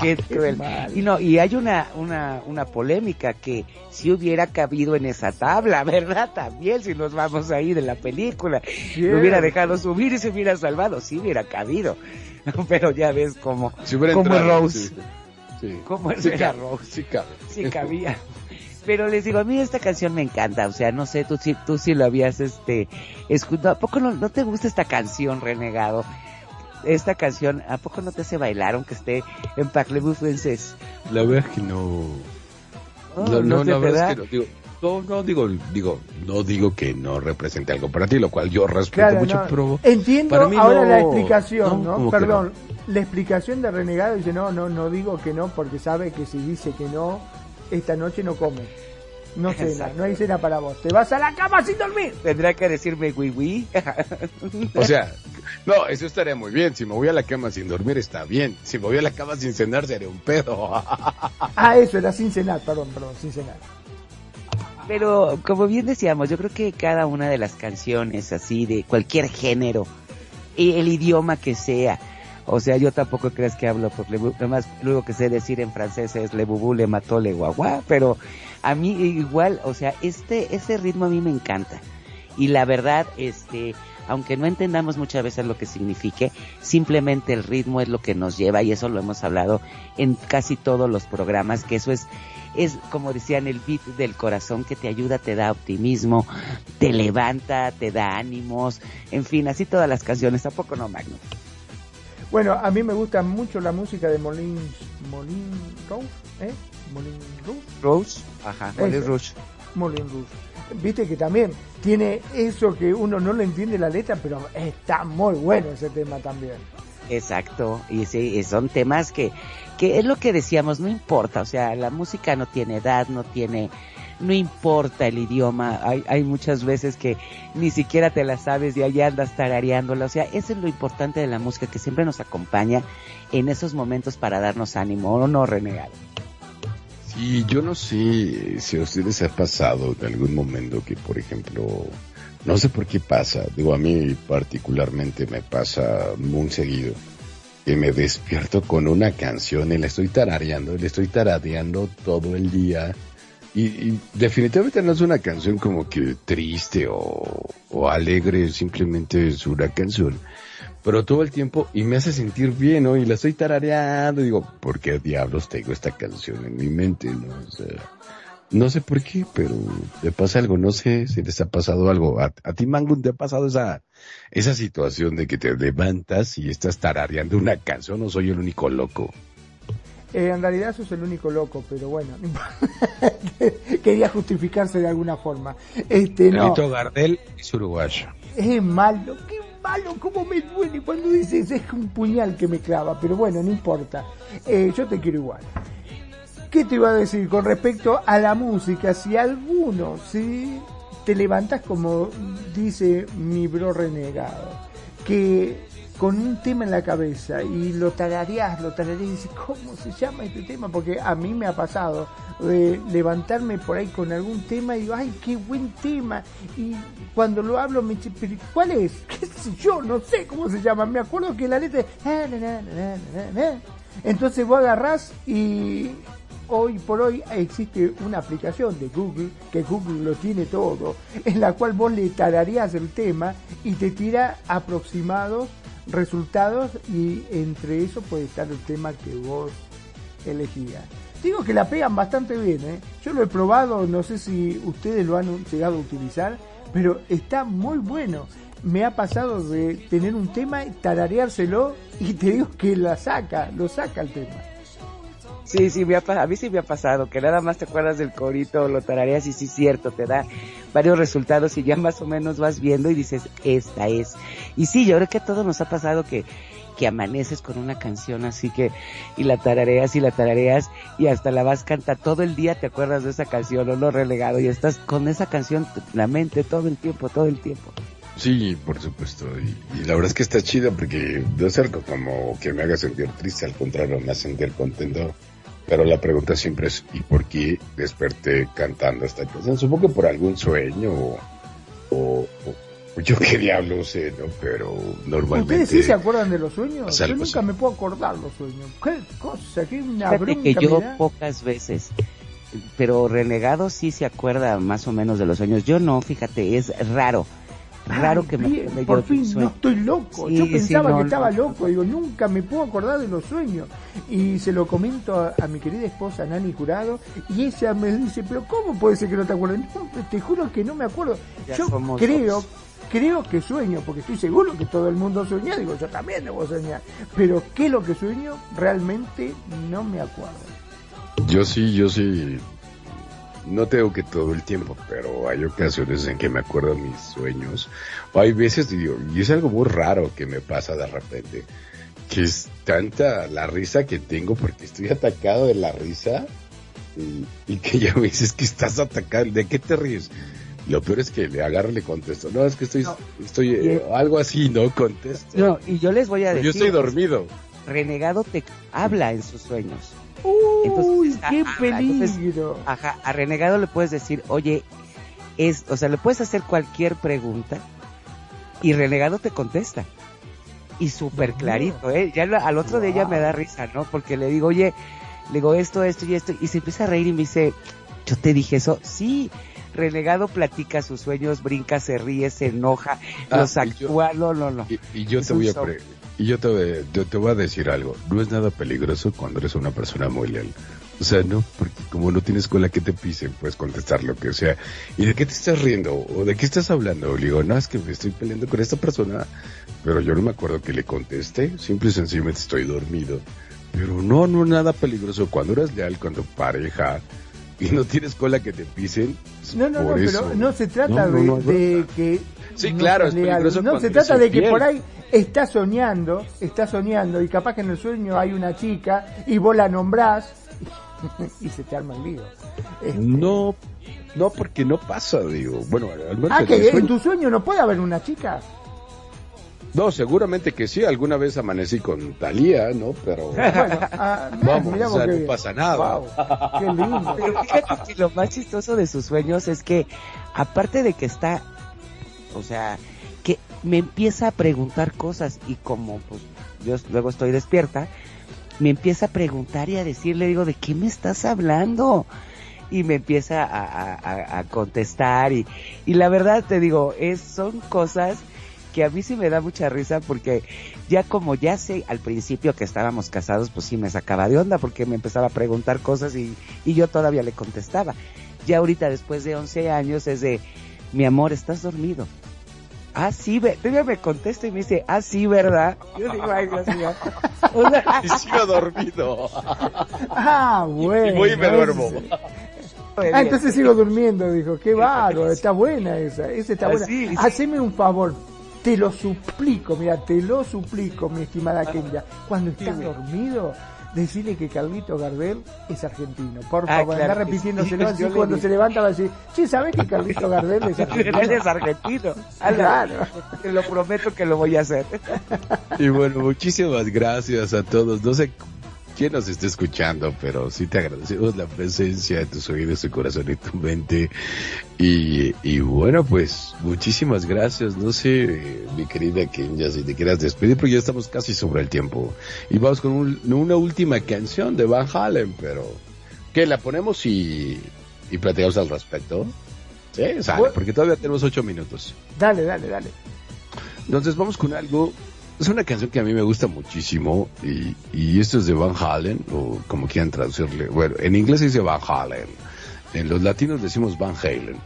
Qué *laughs* cruel. Y no, y hay una, una, una polémica que si hubiera cabido en esa tabla, *laughs* ¿verdad? También, si nos vamos ahí de la película. Lo hubiera dejado subir y se hubiera salvado, sí hubiera cabido. *laughs* Pero ya ves cómo, Si es entrado, Rose. sí. Sí. ¿Cómo era cabe, Rose? sí cabe. Sí cabía. Pero les digo, a mí esta canción me encanta, o sea, no sé, tú sí, tú sí lo habías, este, escuchado, ¿a poco no, no te gusta esta canción, Renegado? Esta canción, ¿a poco no te hace bailar aunque esté en Parlez-vous francés? La verdad es que no. Oh, no, no, te la verdad da. es que no. Digo, no, no digo, digo, no digo que no represente algo para ti, lo cual yo respeto Claro, mucho, no, pero Entiendo para mí ahora no- la explicación, no, ¿no? Perdón, la explicación de Renegado dice, no, no, no digo que no, porque sabe que si dice que no, esta noche no come. No cena, Exacto. no hay cena para vos. Te vas a la cama sin dormir. Tendrá que decirme oui oui. O sea, no, eso estaría muy bien. Si me voy a la cama sin dormir, está bien. Si me voy a la cama sin cenar, sería un pedo. *laughs* Ah, eso era sin cenar, perdón, perdón, sin cenar. Pero como bien decíamos, yo creo que cada una de las canciones así de cualquier género, y el idioma que sea, o sea, yo tampoco crees que hablo por le, nomás lo único que sé decir en francés es le bubú, le mató, le guagua, pero a mí igual, o sea, este ese ritmo a mí me encanta. Y la verdad, este, aunque no entendamos muchas veces lo que signifique, simplemente el ritmo es lo que nos lleva y eso lo hemos hablado en casi todos los programas, que eso es es como decían el beat del corazón que te ayuda, te da optimismo, te levanta, te da ánimos, en fin, así todas las canciones, tampoco no Magno. Bueno, a mí me gusta mucho la música de Molin, Molin Rouge, ¿eh? Molin Rouge. Rose, ajá. Molin Rouge. Moulin Rouge. Viste que también tiene eso que uno no le entiende la letra, pero está muy bueno ese tema también. Exacto, y sí, y son temas que, que es lo que decíamos, no importa, o sea, la música no tiene edad, no tiene, no importa el idioma, hay, hay muchas veces que ni siquiera te la sabes y ahí andas tarareándola, o sea, eso es lo importante de la música, que siempre nos acompaña en esos momentos para darnos ánimo, o no renegar. Sí, yo no sé si a ustedes ha pasado en algún momento que, por ejemplo, no sé por qué pasa, digo, a mí particularmente me pasa muy seguido, que me despierto con una canción y la estoy tarareando, y la estoy tarareando todo el día. Y, y definitivamente no es una canción como que triste o, o alegre, simplemente es una canción. Pero todo el tiempo, y me hace sentir bien, ¿no? Y la estoy tarareando, digo, ¿por qué diablos tengo esta canción en mi mente, no? O sea, no sé por qué, pero me pasa algo, no sé si les ha pasado algo. ¿A, a ti, Mangun, te ha pasado esa, esa situación de que te levantas y estás tarareando una canción o soy el único loco? Eh, en realidad sos el único loco, pero bueno, *laughs* quería justificarse de alguna forma. Este, no, Gardel es uruguayo. es malo, qué malo, cómo me duele cuando dices es un puñal que me clava, pero bueno, no importa. Eh, yo te quiero igual. ¿Qué te iba a decir con respecto a la música? Si alguno, si te levantas como dice mi bro renegado, que con un tema en la cabeza y lo tarareás, lo tarareás y dices, ¿cómo se llama este tema? Porque a mí me ha pasado levantarme por ahí con algún tema y digo, ay, qué buen tema. Y cuando lo hablo me dice, pero ¿cuál es? *laughs* ¿Qué sé yo? No sé cómo se llama. Me acuerdo que la letra. Entonces vos agarrás y hoy por hoy existe una aplicación de Google, que Google lo tiene todo, en la cual vos le tarareás el tema y te tira aproximados resultados y entre eso puede estar el tema que vos elegías. Digo que la pegan bastante bien, ¿eh? Yo lo he probado, no sé si ustedes lo han llegado a utilizar, pero está muy bueno. Me ha pasado de tener un tema, tarareárselo y te digo que la saca, lo saca el tema. Sí, sí, me ha a mí sí me ha pasado, que nada más te acuerdas del corito, lo tarareas y sí cierto, te da varios resultados y ya más o menos vas viendo y dices, esta es. Y sí, yo creo que a todos nos ha pasado que, que amaneces con una canción así que, y la tarareas y la tarareas y hasta la vas canta todo el día te acuerdas de esa canción o lo relegado y estás con esa canción la mente todo el tiempo, todo el tiempo. Sí, por supuesto. Y, y la verdad es que está chida porque no es algo como que me haga sentir triste, al contrario, me hace sentir contento. Pero la pregunta siempre es, ¿y por qué desperté cantando esta canción? Supongo que por algún sueño o, o- o yo *laughs* qué diablo sé, ¿no? Pero normalmente... ¿Ustedes sí se acuerdan de los sueños? Yo nunca así. me puedo acordar los sueños. Qué cosa, qué una que yo pocas veces, pero Renegado sí se acuerda más o menos de los sueños. Yo no, fíjate, es raro. Raro Ay, que me bien, acuerde yo por fin sueño. no estoy loco. Sí, Yo sí, pensaba no, que no. estaba loco. Digo, nunca me puedo acordar de los sueños. Y se lo comento a, a mi querida esposa Nani Jurado. Y ella me dice, pero ¿cómo puede ser que no te acuerdes? No, te juro que no me acuerdo. Ya yo creo, dos. creo que sueño, porque estoy seguro que todo el mundo sueña. Digo, yo también debo soñar. Pero ¿qué es lo que sueño? Realmente no me acuerdo. Yo sí, yo sí. No tengo que todo el tiempo, pero hay ocasiones en que me acuerdo de mis sueños. O hay veces, digo, y es algo muy raro que me pasa de repente, que es tanta la risa que tengo porque estoy atacado de la risa y, y que ya me dices que estás atacado. ¿De qué te ríes? Lo peor es que le agarro y le contesto. No, es que estoy, No. estoy, eh, algo así, ¿no? Contesto. No, y yo les voy a decir. Yo estoy dormido. Renegado te habla en sus sueños. Uy, Entonces, qué entonces- peligro. Ajá, a Renegado le puedes decir, oye, es, o sea, le puedes hacer cualquier pregunta y Renegado te contesta. Y súper clarito, ¿eh? Ya al otro de ella me da risa, ¿no? Porque le digo, oye, le digo esto, esto y esto, y se empieza a reír y me dice, yo te dije eso, sí. Renegado platica sus sueños, brinca, se ríe, se enoja, Ah, los y yo- actúa, no, no, no. Y, y yo te voy a show. pre- y yo te, yo te voy a decir algo. No es nada peligroso cuando eres una persona muy leal. O sea, no, porque como no tienes cola que te pisen, puedes contestar lo que sea. ¿Y de qué te estás riendo? ¿O de qué estás hablando? Le digo, no, es que me estoy peleando con esta persona, pero yo no me acuerdo que le conteste. Simple y sencillamente estoy dormido. Pero no, no nada peligroso. Cuando eres leal con tu pareja y no tienes cola que te pisen, No, no, no, pero no se trata No, no, de, que... Sí, claro, es peligroso No se trata de que por ahí está soñando, está soñando y capaz que en el sueño hay una chica y vos la nombrás *laughs* y se te arma el lío. Este, No, no, porque no pasa, digo. Bueno, al menos ah, que en tu sueño no puede haber una chica. No, seguramente que sí. Alguna vez amanecí con Talía, ¿no? Pero *laughs* Bueno, ah, vamos, o sea, no bien. pasa nada. Qué lindo. *laughs* Pero fíjate que lo más chistoso de sus sueños es que, aparte de que está, o sea, que me empieza a preguntar cosas y como pues yo luego estoy despierta, me empieza a preguntar y a decirle, digo, ¿de qué me estás hablando? Y me empieza a- a contestar y, y la verdad te digo, es, son cosas que a mí sí me da mucha risa porque ya como ya sé al principio que estábamos casados, pues sí me sacaba de onda porque me empezaba a preguntar cosas y, y yo todavía le contestaba. Ya ahorita después de 11 años es de, mi amor, ¿estás dormido? Ah, sí, ve- todavía me contesta y me dice, ah, sí, ¿verdad? Yo digo, ay, Dios mío. O sea, *laughs* Y sigo dormido. *laughs* Ah, bueno. y voy y me duermo. Ah, entonces sigo durmiendo, dijo. Qué bárbaro, está buena esa. Esa está buena. Así, sí. Haceme un favor. Te lo suplico, mira, te lo suplico, mi estimada Kenya. Cuando estás Dime. dormido, decirle que Carlito Gardel es argentino. Por Ah, favor, claro anda repitiéndoselo sí. así *laughs* cuando digo. se levanta va a decir, sí, ¿sabes que *laughs* Carlito Gardel es argentino? *laughs* Él es argentino. Claro. Te lo prometo que lo voy a hacer. Y bueno, muchísimas gracias a todos. No sé quién nos está escuchando, pero sí te agradecemos la presencia de tus oídos, tu corazón y tu mente. Y, y bueno, pues muchísimas gracias. No sé, eh, mi querida Kenya, si te quieras despedir, porque ya estamos casi sobre el tiempo. Y vamos con un- una última canción de Van Halen, pero ¿Qué, la ponemos y, y platicamos al respecto? Sí, sale, porque todavía tenemos ocho minutos. Dale, dale, dale. Entonces vamos con algo. Es una canción que a mí me gusta muchísimo y, y esto es de Van Halen, o como quieran traducirle. Bueno, en inglés dice Van Halen. En los latinos decimos Van Halen.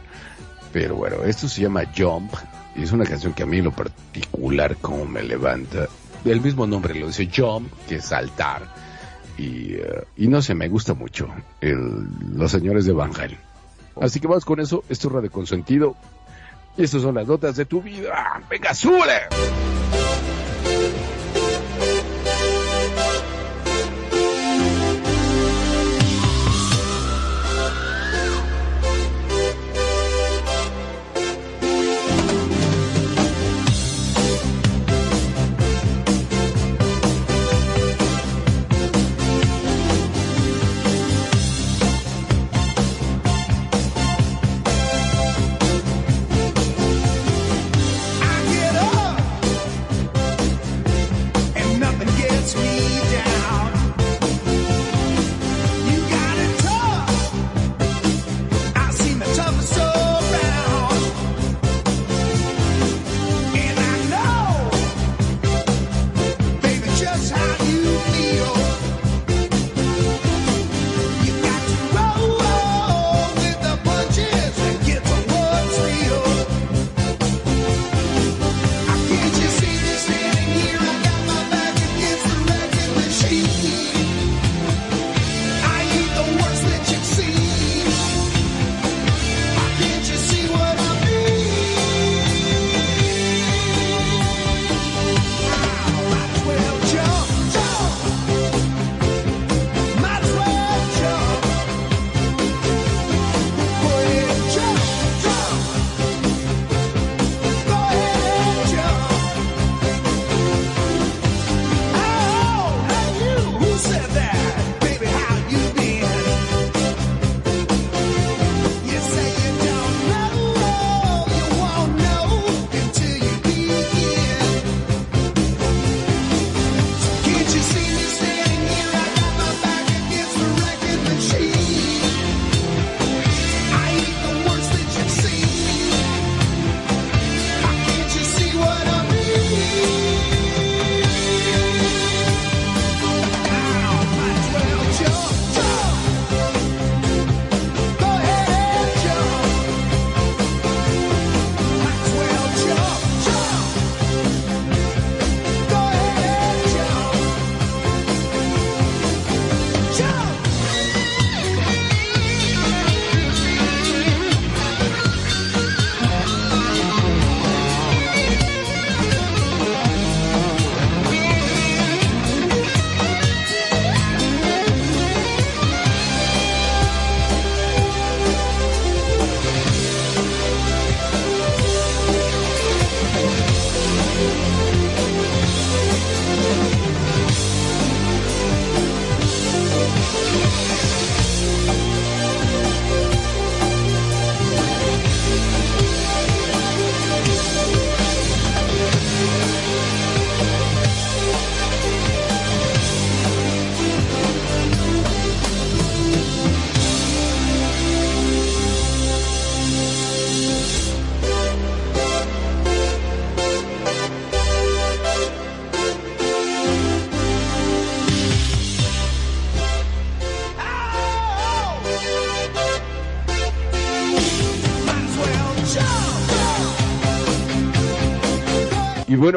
Pero bueno, esto se llama Jump y es una canción que a mí lo particular como me levanta. El mismo nombre lo dice Jump, que es saltar. Y, eh, no sé, me gusta mucho los señores de Van Halen. Así que vamos con eso. Esto es Radio Consentido. Y estas son las notas de tu vida. ¡Venga, súbele!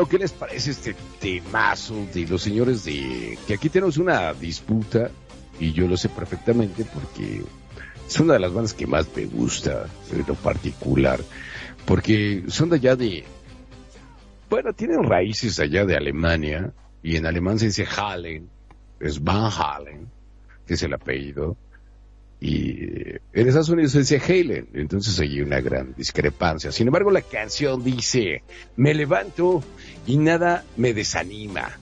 ¿Qué les parece este temazo de los señores de... que aquí tenemos una disputa y yo lo sé perfectamente porque es una de las bandas que más me gusta en lo particular porque son de allá de... Bueno, tienen raíces allá de Alemania y en alemán se dice Hallen, es Van Halen, que es el apellido. Y eh, en Estados Unidos se dice Halen, entonces hay una gran discrepancia. Sin embargo, la canción dice, me levanto y nada me desanima.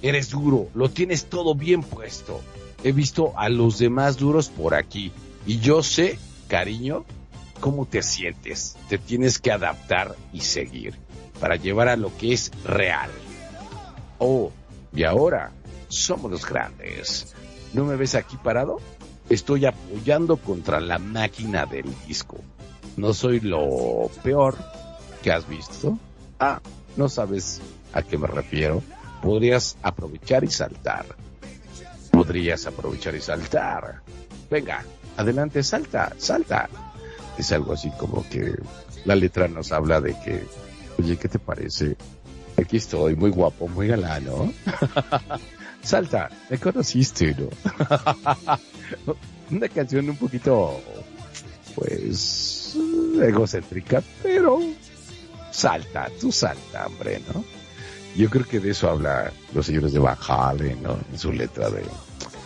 Eres duro, lo tienes todo bien puesto. He visto a los demás duros por aquí y yo sé, cariño, cómo te sientes. Te tienes que adaptar y seguir para llevar a lo que es real. Oh, y ahora somos los grandes. ¿No me ves aquí parado? estoy apoyando contra la máquina del disco. No soy lo peor que has visto. Ah, no sabes a qué me refiero. Podrías aprovechar y saltar. Podrías aprovechar y saltar. Venga, adelante, salta, salta. Es algo así como que la letra nos habla de que, oye, ¿qué te parece? Aquí estoy, muy guapo, muy galano. *laughs* salta, me conociste, ¿no? *laughs* Una canción un poquito, pues, egocéntrica, pero salta, tú salta, hombre, ¿no? Yo creo que de eso habla los señores de Van Halen, ¿no? En su letra de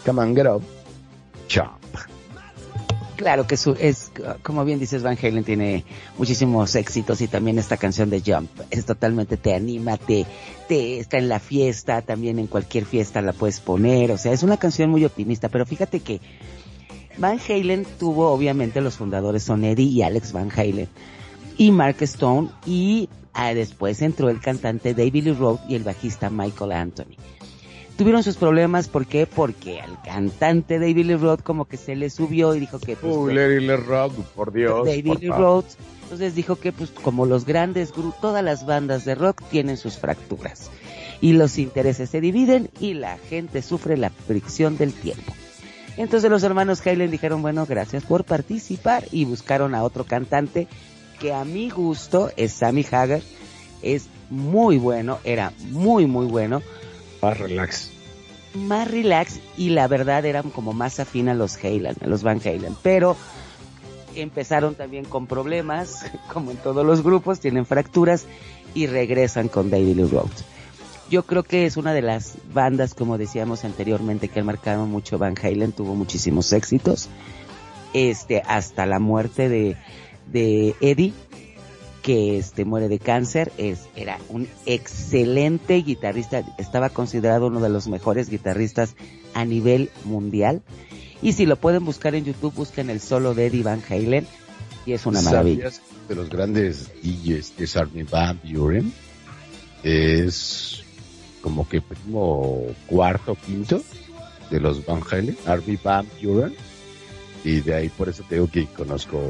Come on, get up, jump. Claro que su, es, como bien dices, Van Halen tiene muchísimos éxitos y también esta canción de Jump es totalmente te anima, te, te está en la fiesta, también en cualquier fiesta la puedes poner, o sea, es una canción muy optimista, pero fíjate que Van Halen tuvo, obviamente, los fundadores son Eddie y Alex Van Halen y Mark Stone y ah, después entró el cantante David Lee Roth y el bajista Michael Anthony. Tuvieron sus problemas, ¿por qué? Porque al cantante David Lee Roth como que se le subió y dijo que pues, Uy, Larry Le Rock, por Dios. David por Lee. Roth. Entonces dijo que pues como los grandes grupos, todas las bandas de rock tienen sus fracturas. Y los intereses se dividen y la gente sufre la fricción del tiempo. Entonces los hermanos Halen dijeron, bueno, gracias por participar y buscaron a otro cantante que a mi gusto es Sammy Hagar. Es muy bueno, era muy muy bueno Más relax. más relax y la verdad eran como más afín a los Halen, a los Van Halen, pero empezaron también con problemas, *laughs* como en todos los grupos, tienen fracturas y regresan con David Lee Roth. Yo creo que es una de las bandas, como decíamos anteriormente, que han marcado mucho Van Halen, tuvo muchísimos éxitos, este, hasta la muerte de, de Eddie, que este muere de cáncer, es, era un excelente guitarrista, estaba considerado uno de los mejores guitarristas a nivel mundial. Y si lo pueden buscar en YouTube, busquen el solo de Eddie Van Halen y es una maravilla. ¿Sabías que de los grandes DJs es Armin Van Buren? Es como que primo cuarto, quinto de los Van Halen, Armin Van Buren. Y de ahí por eso te digo que conozco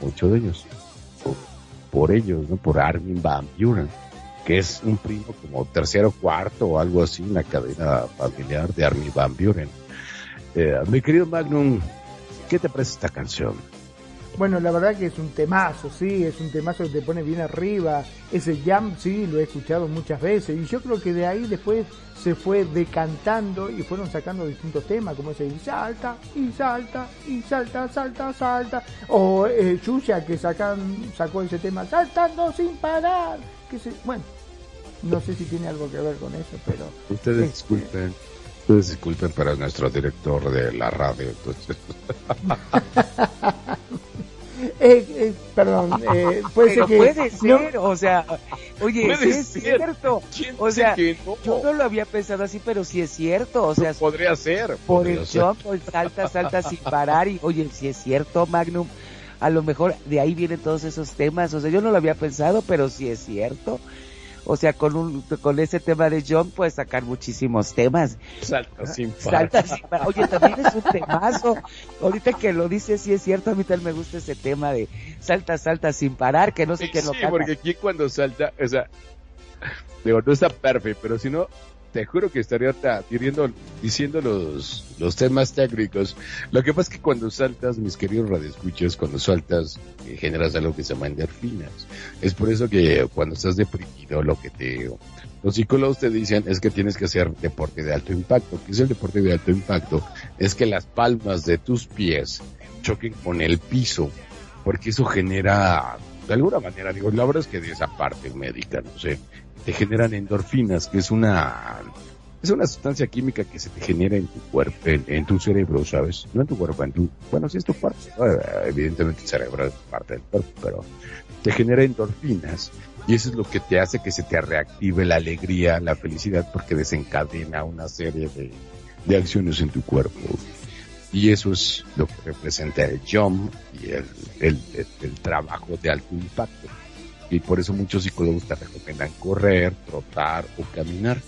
mucho de ellos. Por, por ellos, ¿no? Por Armin Van Buren, que es un primo como tercero, cuarto o algo así en la cadena familiar de Armin Van Buren. Eh, mi querido Magnum, ¿qué te parece esta canción? Bueno, la verdad que es un temazo, sí, es un temazo que te pone bien arriba. Ese jump, sí, lo he escuchado muchas veces. Y yo creo que de ahí después se fue decantando y fueron sacando distintos temas, como ese y salta, y salta, y salta, salta, salta. O eh, Yuya que sacan, sacó ese tema, saltando sin parar. Que se, bueno, no sé si tiene algo que ver con eso, pero... Ustedes Este, disculpen, ustedes disculpen, pero es nuestro director de la radio, entonces. *laughs* Eh, eh, perdón, eh, puede ser que... puede no, ser, o sea, oye, sí es ser. cierto. ¿Quién O sea, que no? yo no lo había pensado así, pero sí es cierto, o sea, podría ser. por podría el ser. jump, el salta, salta sin parar y oye, si es cierto, Magnum, a lo mejor de ahí vienen todos esos temas, o sea, yo no lo había pensado, pero sí es cierto. O sea, con un con ese tema de jump puedes sacar muchísimos temas. Salta sin parar. Salta sin parar. Oye, también es un temazo. Ahorita que lo dices, sí es cierto, a mí también me gusta ese tema de salta, salta sin parar, que no sé Sí, quién lo sí, canta. porque aquí cuando salta, o sea, digo, no está perfecto, pero si no, te juro que estaría diciendo, diciendo los, los temas técnicos. Lo que pasa es que cuando saltas, mis queridos radioescuchas, cuando saltas, eh, generas algo que se llama endorfinas. Es por eso que cuando estás deprimido, lo que te, los psicólogos te dicen es que tienes que hacer deporte de alto impacto. ¿Qué es el deporte de alto impacto? Es que las palmas de tus pies choquen con el piso, porque eso genera, de alguna manera, digo, la verdad es que de esa parte médica, no sé, te generan endorfinas, que es una, es una sustancia química que se te genera en tu cuerpo, en, tu cerebro, ¿sabes? No en tu cuerpo, en tu, bueno, sí es tu cuerpo, ¿no? Evidentemente el cerebro es parte del cuerpo, pero te genera endorfinas y eso es lo que te hace que se te reactive la alegría, la felicidad, porque desencadena una serie de, de acciones en tu cuerpo. Y eso es lo que representa el jump y el, el, el- el trabajo de alto impacto. Y por eso muchos psicólogos te recomiendan correr, trotar o caminar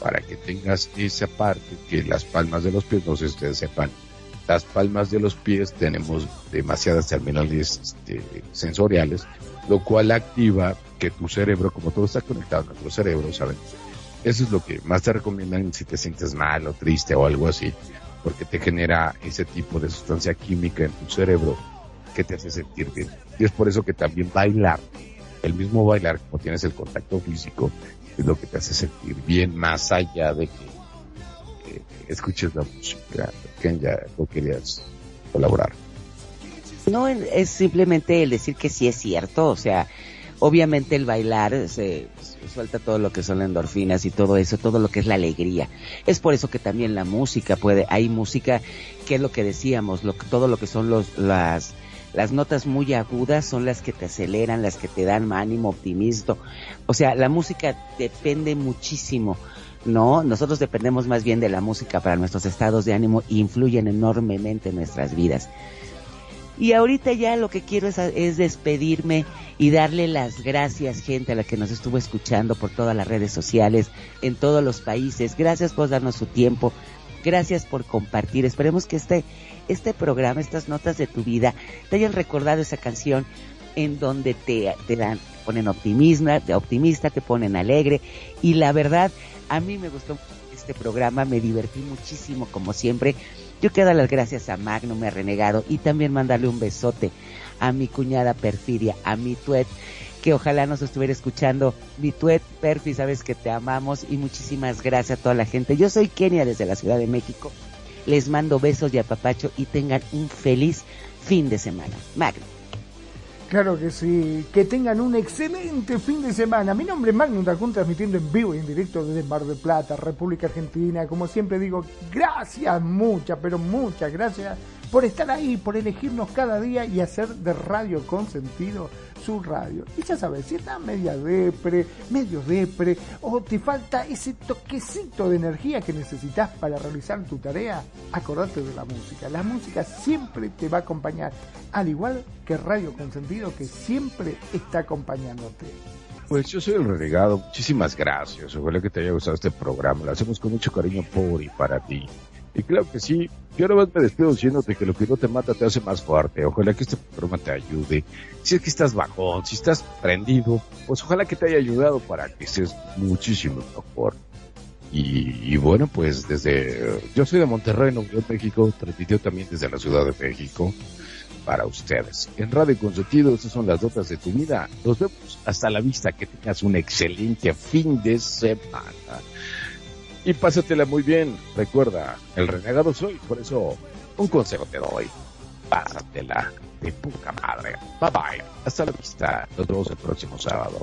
para que tengas esa parte que las palmas de los pies no se te sepan las palmas de los pies tenemos demasiadas terminales este, sensoriales, lo cual activa que tu cerebro, como todo está conectado a nuestro cerebro, ¿saben? Eso es lo que más te recomiendan si te sientes mal o triste o algo así, porque te genera ese tipo de sustancia química en tu cerebro que te hace sentir bien. Y es por eso que también bailar, el mismo bailar, como tienes el contacto físico, es lo que te hace sentir bien más allá de que, escuches la música. Que ya no querías colaborar. No es simplemente el decir que sí es cierto, o sea, obviamente el bailar se, suelta todo lo que son endorfinas y todo eso, todo lo que es la alegría. Es por eso que también la música puede, hay música que es lo que decíamos, lo, todo lo que son los, las, las notas muy agudas son las que te aceleran, las que te dan ánimo, optimismo. O sea, la música depende muchísimo, ¿no? Nosotros dependemos más bien de la música para nuestros estados de ánimo e influyen enormemente en nuestras vidas. Y ahorita ya lo que quiero es, es, despedirme y darle las gracias, gente, a la que nos estuvo escuchando por todas las redes sociales, en todos los países. Gracias por darnos su tiempo. Gracias por compartir. Esperemos que este, este programa, estas notas de tu vida, te hayan recordado esa canción en donde te, te dan, ponen optimismo, de optimista, te ponen alegre. Y la verdad, a mí me gustó este programa, me divertí muchísimo como siempre. Yo quiero dar las gracias a Magnum, a Renegado y también mandarle un besote a mi cuñada Perfidia, a mi tuet, que ojalá nos estuviera escuchando. Mi tuet, Perfi, sabes que te amamos y muchísimas gracias a toda la gente. Yo soy Kenia desde la Ciudad de México. Les mando besos y apapacho y tengan un feliz fin de semana. Magnum. Claro que sí, que tengan un excelente fin de semana. Mi nombre es Magnum Dacun, transmitiendo en vivo y en directo desde Mar del Plata, República Argentina. Como siempre digo, gracias, muchas, pero muchas gracias por estar ahí, por elegirnos cada día y hacer de Radio Consentido su radio. Y ya sabes, si estás media depre, medio depre, o te falta ese toquecito de energía que necesitas para realizar tu tarea, acordate de la música. La música siempre te va a acompañar, al igual que Radio Consentido, que siempre está acompañándote. Pues yo soy el renegado, muchísimas gracias. Ojalá que te haya gustado este programa. Lo hacemos con mucho cariño por y para ti. Y claro que sí, yo ahora más me despido diciéndote que lo que no te mata te hace más fuerte. Ojalá que este programa te ayude. Si es que estás bajón, si estás prendido, pues ojalá que te haya ayudado para que estés muchísimo mejor. Y, bueno, pues desde, yo soy de Monterrey, Nuevo México, transmitió también desde la Ciudad de México para ustedes. En Radio Consentido, estas son las notas de tu vida. Nos vemos hasta la vista, que tengas un excelente fin de semana y pásatela muy bien. Recuerda, el renegado soy, por eso un consejo te doy. Pásatela de puta madre. Bye bye. Hasta la vista. Nos vemos el próximo sábado.